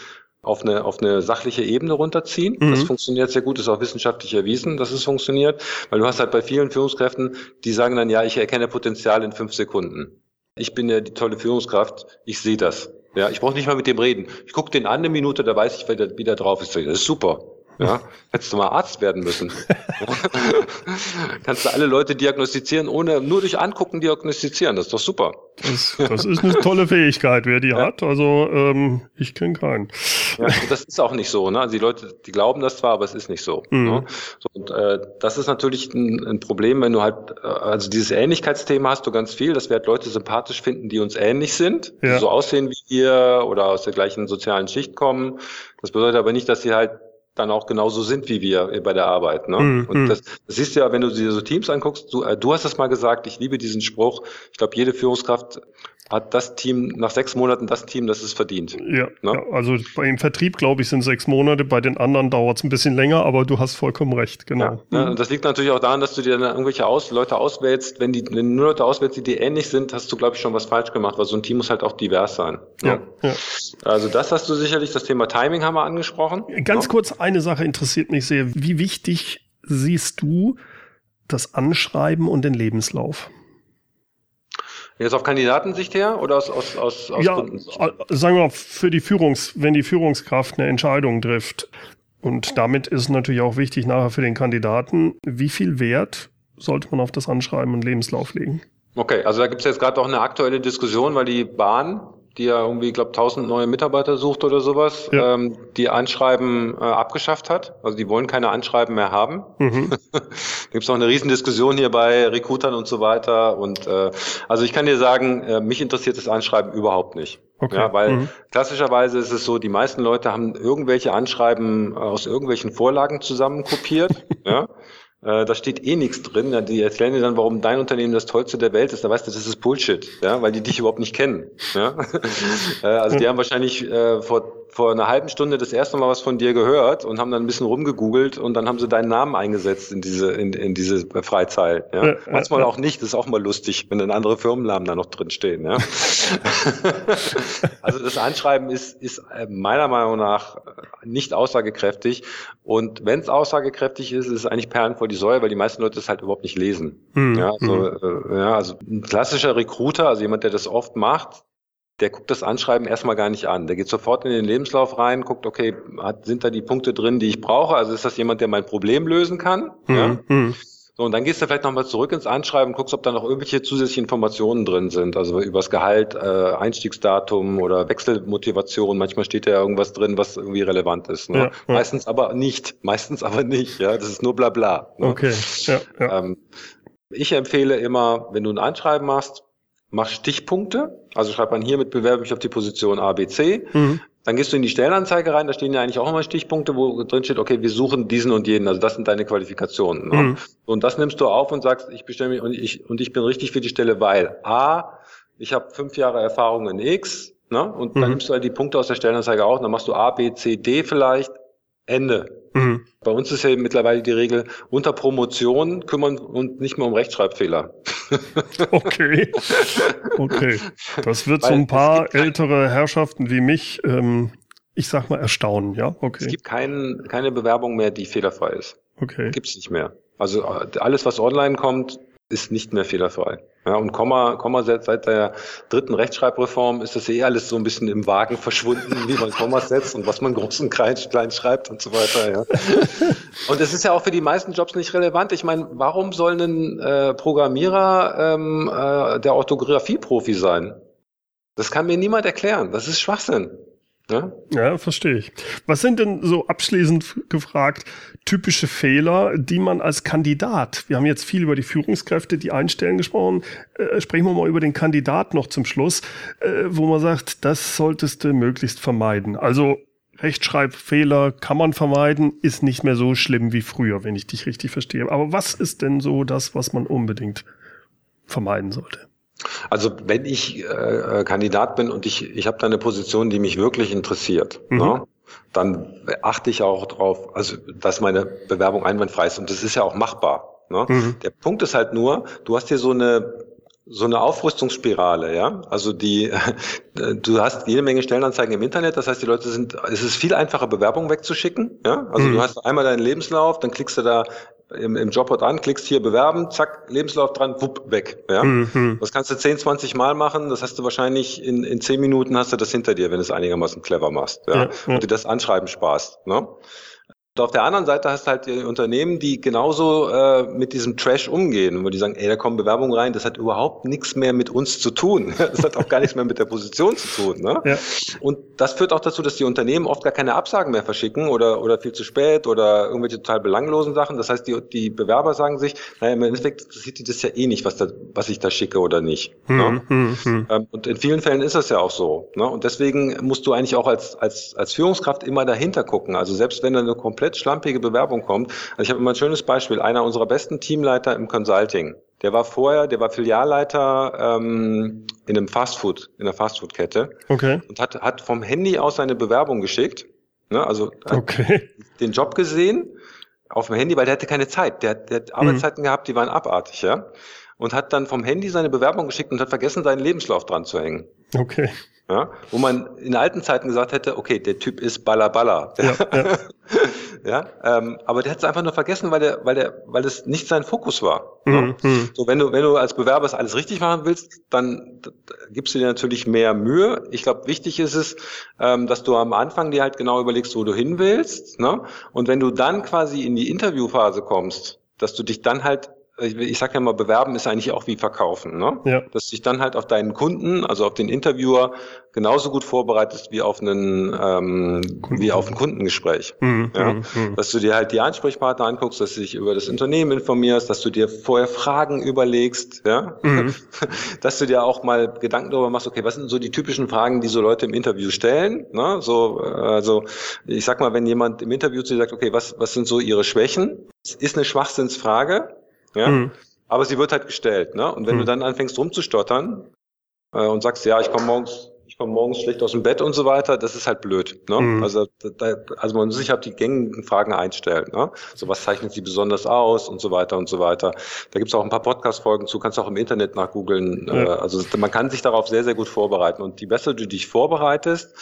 [SPEAKER 2] auf eine, auf eine sachliche Ebene runterziehen. Mhm. Das funktioniert sehr gut, ist auch wissenschaftlich erwiesen, dass es funktioniert, weil du hast halt bei vielen Führungskräften, die sagen dann, ja, ich erkenne Potenzial in fünf Sekunden. Ich bin ja die tolle Führungskraft, ich sehe das. Ja, ich brauche nicht mal mit dem reden. Ich gucke den an eine Minute, da weiß ich, wer da wieder drauf ist. Das ist super. Ja, hättest du mal Arzt werden müssen. Kannst du alle Leute diagnostizieren, ohne nur durch Angucken diagnostizieren. Das ist doch super.
[SPEAKER 1] Das, das ist eine tolle Fähigkeit, wer die ja. hat. Also ähm, ich kenne keinen.
[SPEAKER 2] Ja, das ist auch nicht so. Ne? Also die Leute, die glauben das zwar, aber es ist nicht so. Mhm. Ne? so und äh, das ist natürlich ein, ein, Problem, wenn du halt, äh, also dieses Ähnlichkeitsthema hast du ganz viel, dass wir halt Leute sympathisch finden, die uns ähnlich sind, ja. die so aussehen wie wir oder aus der gleichen sozialen Schicht kommen. Das bedeutet aber nicht, dass sie halt dann auch genauso sind wie wir bei der Arbeit. Ne? Mm, und das, das siehst du ja, wenn du dir so Teams anguckst, du, äh, du hast es mal gesagt, ich liebe diesen Spruch. Ich glaube, jede Führungskraft hat das Team nach sechs Monaten das Team, das es verdient.
[SPEAKER 1] Ja, ne? ja also im Vertrieb, glaube ich, sind sechs Monate, bei den anderen dauert es ein bisschen länger, aber du hast vollkommen recht, genau.
[SPEAKER 2] Ja, mhm. Das liegt natürlich auch daran, dass du dir dann irgendwelche aus, Leute auswählst. Wenn, die, wenn du nur Leute auswählst, die dir ähnlich sind, hast du, glaube ich, schon was falsch gemacht, weil so ein Team muss halt auch divers sein. Ja, ne? ja. Also das hast du sicherlich, das Thema Timing haben wir angesprochen.
[SPEAKER 1] Ganz ja. kurz, eine Sache interessiert mich sehr. Wie wichtig siehst du das Anschreiben und den Lebenslauf?
[SPEAKER 2] Jetzt auf Kandidatensicht her oder aus, aus, aus, aus
[SPEAKER 1] ja, Kundensicht? sagen wir mal, für die Führungs, wenn die Führungskraft eine Entscheidung trifft. Und damit ist natürlich auch wichtig nachher für den Kandidaten, wie viel Wert sollte man auf das Anschreiben und Lebenslauf legen?
[SPEAKER 2] Okay, also da gibt es jetzt gerade auch eine aktuelle Diskussion, weil die Bahn die ja irgendwie, ich glaube, 1000 neue Mitarbeiter sucht oder sowas, ja. ähm, die Anschreiben äh, abgeschafft hat. Also die wollen keine Anschreiben mehr haben. Mhm. da gibt es auch eine Riesendiskussion hier bei Recruitern und so weiter. Und äh, also ich kann dir sagen, äh, mich interessiert das Anschreiben überhaupt nicht. Okay. Ja, weil mhm. klassischerweise ist es so, die meisten Leute haben irgendwelche Anschreiben aus irgendwelchen Vorlagen zusammen kopiert. ja. Äh, da steht eh nichts drin. Ja, die erzählen dir dann, warum dein Unternehmen das tollste der Welt ist. Da weißt du, das ist Bullshit, ja, weil die dich überhaupt nicht kennen. Ja? äh, also die haben wahrscheinlich äh, vor vor einer halben Stunde das erste Mal was von dir gehört und haben dann ein bisschen rumgegoogelt und dann haben sie deinen Namen eingesetzt in diese, in, in diese Freizeil. Ja? ja Manchmal ja. auch nicht, das ist auch mal lustig, wenn dann andere Firmennamen da noch drin stehen. Ja? also das Anschreiben ist, ist äh, meiner Meinung nach nicht aussagekräftig. Und wenn es aussagekräftig ist, ist es eigentlich Perlen vor die Säule, weil die meisten Leute das halt überhaupt nicht lesen. Mhm. Ja, also, mhm. äh, ja, also ein klassischer Recruiter, also jemand, der das oft macht, der guckt das Anschreiben erstmal gar nicht an. Der geht sofort in den Lebenslauf rein, guckt, okay, hat, sind da die Punkte drin, die ich brauche? Also ist das jemand, der mein Problem lösen kann? Mhm. Ja? Mhm. So, und dann gehst du vielleicht nochmal zurück ins Anschreiben, guckst, ob da noch irgendwelche zusätzliche Informationen drin sind, also übers Gehalt, äh, Einstiegsdatum oder Wechselmotivation. Manchmal steht da ja irgendwas drin, was irgendwie relevant ist. Ne? Ja, ja. Meistens aber nicht, meistens aber nicht. Ja, das ist nur Blabla. Ne?
[SPEAKER 1] Okay. Ja.
[SPEAKER 2] Ähm, ich empfehle immer, wenn du ein Anschreiben machst, mach Stichpunkte. Also schreib man hier mit bewerbe mich auf die Position A, B, C. Mhm. Dann gehst du in die Stellenanzeige rein, da stehen ja eigentlich auch immer Stichpunkte, wo drin steht, okay, wir suchen diesen und jenen, also das sind deine Qualifikationen. Ne? Mhm. Und das nimmst du auf und sagst, ich bestelle mich und ich, und ich bin richtig für die Stelle, weil A, ich habe fünf Jahre Erfahrung in X, ne? Und mhm. dann nimmst du halt die Punkte aus der Stellenanzeige auch, dann machst du A, B, C, D vielleicht, Ende. Mhm. Bei uns ist ja mittlerweile die Regel, unter Promotion kümmern und nicht mehr um Rechtschreibfehler.
[SPEAKER 1] Okay. Okay. Das wird Weil so ein paar ältere Herrschaften wie mich, ähm, ich sag mal, erstaunen, ja?
[SPEAKER 2] Okay. Es gibt kein, keine Bewerbung mehr, die fehlerfrei ist.
[SPEAKER 1] Okay.
[SPEAKER 2] Gibt's nicht mehr. Also äh, alles, was online kommt, ist nicht mehr fehlerfrei. Ja, und Komma, Komma seit, seit der dritten Rechtschreibreform ist das eh alles so ein bisschen im Wagen verschwunden, wie man Kommas setzt und was man groß und klein, klein schreibt und so weiter. Ja. Und es ist ja auch für die meisten Jobs nicht relevant. Ich meine, warum soll ein äh, Programmierer ähm, äh, der Orthographie-Profi sein? Das kann mir niemand erklären. Das ist Schwachsinn.
[SPEAKER 1] Ja? ja, verstehe ich. Was sind denn so abschließend gefragt typische Fehler, die man als Kandidat, wir haben jetzt viel über die Führungskräfte, die einstellen gesprochen, äh, sprechen wir mal über den Kandidat noch zum Schluss, äh, wo man sagt, das solltest du möglichst vermeiden. Also Rechtschreibfehler kann man vermeiden, ist nicht mehr so schlimm wie früher, wenn ich dich richtig verstehe. Aber was ist denn so das, was man unbedingt vermeiden sollte?
[SPEAKER 2] Also wenn ich äh, Kandidat bin und ich, ich habe da eine Position, die mich wirklich interessiert, mhm. ne, dann achte ich auch darauf, also dass meine Bewerbung einwandfrei ist und das ist ja auch machbar. Ne? Mhm. Der Punkt ist halt nur, du hast hier so eine so eine Aufrüstungsspirale, ja. Also die, du hast jede Menge Stellenanzeigen im Internet, das heißt, die Leute sind, es ist viel einfacher, Bewerbungen wegzuschicken, ja. Also mhm. du hast einmal deinen Lebenslauf, dann klickst du da im, im Jobboard an, klickst hier bewerben, zack, Lebenslauf dran, wupp, weg. Ja? Mhm. Das kannst du 10, 20 Mal machen, das hast du wahrscheinlich in, in 10 Minuten hast du das hinter dir, wenn du es einigermaßen clever machst. Ja? ja, ja. Und dir das Anschreiben sparst. Ne? Und auf der anderen Seite hast du halt die Unternehmen, die genauso äh, mit diesem Trash umgehen, wo die sagen, ey, da kommen Bewerbungen rein, das hat überhaupt nichts mehr mit uns zu tun. Das hat auch gar nichts mehr mit der Position zu tun. Ne? Ja. Und das führt auch dazu, dass die Unternehmen oft gar keine Absagen mehr verschicken oder, oder viel zu spät oder irgendwelche total belanglosen Sachen. Das heißt, die, die Bewerber sagen sich, naja, im Endeffekt interessiert die das ja eh nicht, was, da, was ich da schicke oder nicht. Hm, ne? hm, hm. Ähm, und in vielen Fällen ist das ja auch so. Ne? Und deswegen musst du eigentlich auch als, als, als Führungskraft immer dahinter gucken. Also selbst wenn da eine komplett schlampige Bewerbung kommt. Also ich habe immer ein schönes Beispiel. Einer unserer besten Teamleiter im Consulting, der war vorher, der war Filialleiter ähm, in einem Fastfood, in einer Fastfood-Kette.
[SPEAKER 1] Okay.
[SPEAKER 2] Und hat, hat vom Handy aus seine Bewerbung geschickt. Ne, also
[SPEAKER 1] okay.
[SPEAKER 2] den Job gesehen auf dem Handy, weil der hatte keine Zeit. Der, der hat. Arbeitszeiten mhm. gehabt, die waren abartig, ja. Und hat dann vom Handy seine Bewerbung geschickt und hat vergessen, seinen Lebenslauf dran zu hängen.
[SPEAKER 1] Okay.
[SPEAKER 2] Ja, wo man in alten Zeiten gesagt hätte, okay, der Typ ist Baller Baller. Ja, ja. ja ähm, aber der hat es einfach nur vergessen, weil der, weil der, weil es nicht sein Fokus war. Mhm, ja? Mhm. So, wenn du, wenn du als Bewerber es alles richtig machen willst, dann gibst du dir natürlich mehr Mühe. Ich glaube, wichtig ist es, ähm, dass du am Anfang dir halt genau überlegst, wo du hin willst. Ne? Und wenn du dann quasi in die Interviewphase kommst, dass du dich dann halt ich, sage ja mal, bewerben ist eigentlich auch wie verkaufen, ne?
[SPEAKER 1] Ja.
[SPEAKER 2] Dass du dich dann halt auf deinen Kunden, also auf den Interviewer, genauso gut vorbereitest wie auf einen ähm, wie auf ein Kundengespräch. Mhm, ja? Mhm, mhm. Dass du dir halt die Ansprechpartner anguckst, dass du dich über das Unternehmen informierst, dass du dir vorher Fragen überlegst, ja, mhm. dass du dir auch mal Gedanken darüber machst, okay, was sind so die typischen Fragen, die so Leute im Interview stellen, ne? So, äh, also ich sag mal, wenn jemand im Interview zu dir sagt, okay, was was sind so ihre Schwächen? Das ist eine Schwachsinnsfrage, ja? Mhm. Aber sie wird halt gestellt. Ne? Und wenn mhm. du dann anfängst rumzustottern äh, und sagst, ja, ich komme morgens, ich komme morgens schlecht aus dem Bett und so weiter, das ist halt blöd. Ne? Mhm. Also, da, also man muss sich halt die gängigen Fragen einstellen. Ne? So was zeichnet sie besonders aus und so weiter und so weiter. Da gibt's auch ein paar Podcast-Folgen zu, kannst auch im Internet nachgoogeln. Äh, also man kann sich darauf sehr, sehr gut vorbereiten. Und je besser du dich vorbereitest,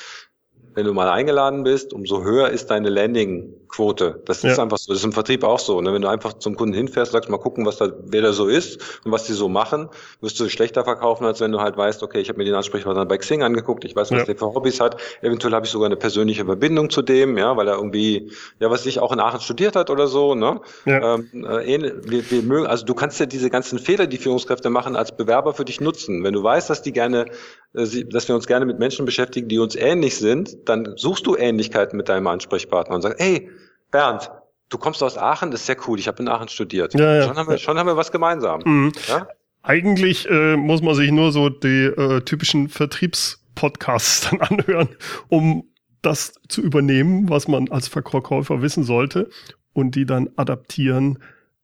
[SPEAKER 2] wenn du mal eingeladen bist, umso höher ist deine Landingquote. Das ist ja. einfach so. Das ist im Vertrieb auch so. Ne? Wenn du einfach zum Kunden hinfährst, sagst mal gucken, was da, wer da so ist und was die so machen, wirst du schlechter verkaufen, als wenn du halt weißt, okay, ich habe mir den Ansprechpartner bei Xing angegucket, ich weiß, was ja. der für Hobbys hat. Eventuell habe ich sogar eine persönliche Verbindung zu dem, ja, weil er irgendwie, ja, was ich auch in Aachen studiert hat oder so. Ne? Ja. Ähm, äh, wir, wir mögen, also du kannst ja diese ganzen Fehler, die Führungskräfte machen, als Bewerber für dich nutzen. Wenn du weißt, dass die gerne, äh, dass wir uns gerne mit Menschen beschäftigen, die uns ähnlich sind, dann suchst du Ähnlichkeiten mit deinem Ansprechpartner und sagst, hey, Bernd, du kommst aus Aachen, das ist sehr cool, ich habe in Aachen studiert. Ja, ja. Schon, haben wir, schon haben wir was gemeinsam. Mhm.
[SPEAKER 1] Ja? Eigentlich äh, muss man sich nur so die äh, typischen Vertriebspodcasts dann anhören, um das zu übernehmen, was man als Verkäufer wissen sollte und die dann adaptieren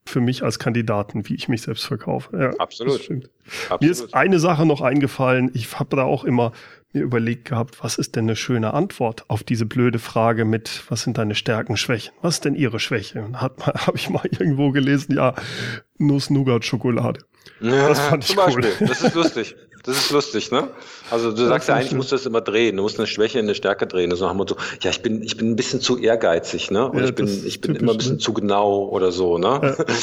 [SPEAKER 1] für mich als Kandidaten, wie ich mich selbst verkaufe.
[SPEAKER 2] Ja, Absolut.
[SPEAKER 1] Absolut. Mir ist eine Sache noch eingefallen. Ich habe da auch immer mir überlegt gehabt, was ist denn eine schöne Antwort auf diese blöde Frage mit, was sind deine Stärken, Schwächen? Was ist denn ihre Schwäche? Hat habe ich mal irgendwo gelesen, ja, Nuss-Nougat-Schokolade.
[SPEAKER 2] Ja, das fand ich cool. Das ist lustig. Das ist lustig, ne? Also du sagst ja eigentlich, musst du das immer drehen. Du musst eine Schwäche in eine Stärke drehen. So nach dem Motto, ja, ich bin, ich bin ein bisschen zu ehrgeizig, ne? Oder ja, ich bin, ich bin typisch, immer ein bisschen ne? zu genau oder so, ne? Ja.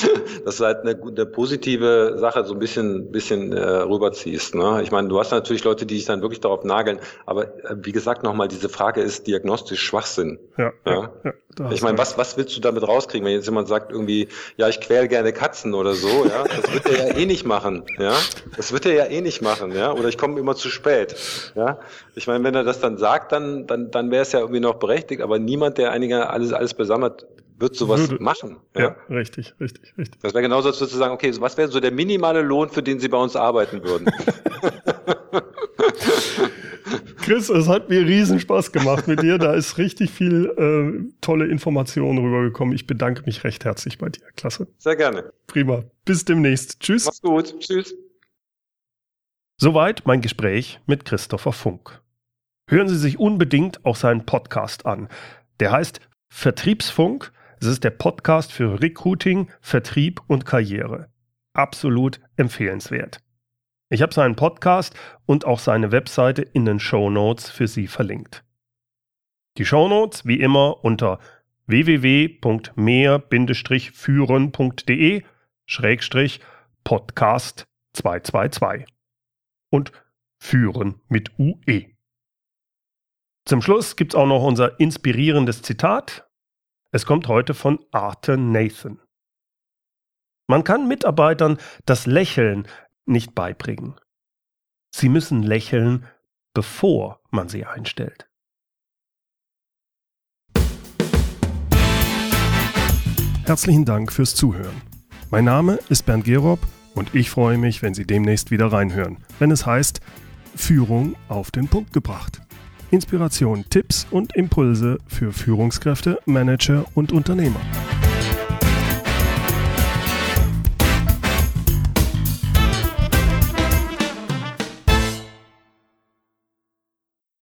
[SPEAKER 2] Das ist halt eine, eine positive Sache, so ein bisschen, bisschen äh, rüberziehst, ne? Ich meine, du hast natürlich Leute, die sich dann wirklich darauf nageln, aber äh, wie gesagt nochmal, diese Frage ist diagnostisch Schwachsinn. Ja. ja? ja ich meine, was, was willst du damit rauskriegen, wenn jetzt jemand sagt irgendwie, ja, ich quäl gerne Katzen oder so, ja? Das wird er ja eh nicht machen, ja? Das wird er ja eh nicht machen, ja? Oder ich komme immer zu spät. Ja, ich meine, wenn er das dann sagt, dann, dann, dann wäre es ja irgendwie noch berechtigt, aber niemand, der einiger alles, alles besammelt, wird sowas Würde. machen.
[SPEAKER 1] Ja? ja, richtig, richtig, richtig.
[SPEAKER 2] Das wäre genauso, als zu sagen, okay, was wäre so der minimale Lohn, für den Sie bei uns arbeiten würden?
[SPEAKER 1] Chris, es hat mir riesen Spaß gemacht mit dir. Da ist richtig viel äh, tolle Informationen rübergekommen. Ich bedanke mich recht herzlich bei dir. Klasse.
[SPEAKER 2] Sehr gerne.
[SPEAKER 1] Prima. Bis demnächst. Tschüss.
[SPEAKER 2] Mach's gut. Tschüss.
[SPEAKER 1] Soweit mein Gespräch mit Christopher Funk. Hören Sie sich unbedingt auch seinen Podcast an. Der heißt Vertriebsfunk. Es ist der Podcast für Recruiting, Vertrieb und Karriere. Absolut empfehlenswert. Ich habe seinen Podcast und auch seine Webseite in den Show Notes für Sie verlinkt. Die Show Notes wie immer unter www.mehr-führen.de Schrägstrich Podcast 222 und führen mit UE. Zum Schluss gibt es auch noch unser inspirierendes Zitat. Es kommt heute von Arthur Nathan. Man kann Mitarbeitern das Lächeln nicht beibringen. Sie müssen lächeln, bevor man sie einstellt. Herzlichen Dank fürs Zuhören. Mein Name ist Bernd Gerob und ich freue mich, wenn Sie demnächst wieder reinhören, wenn es heißt Führung auf den Punkt gebracht. Inspiration, Tipps und Impulse für Führungskräfte, Manager und Unternehmer.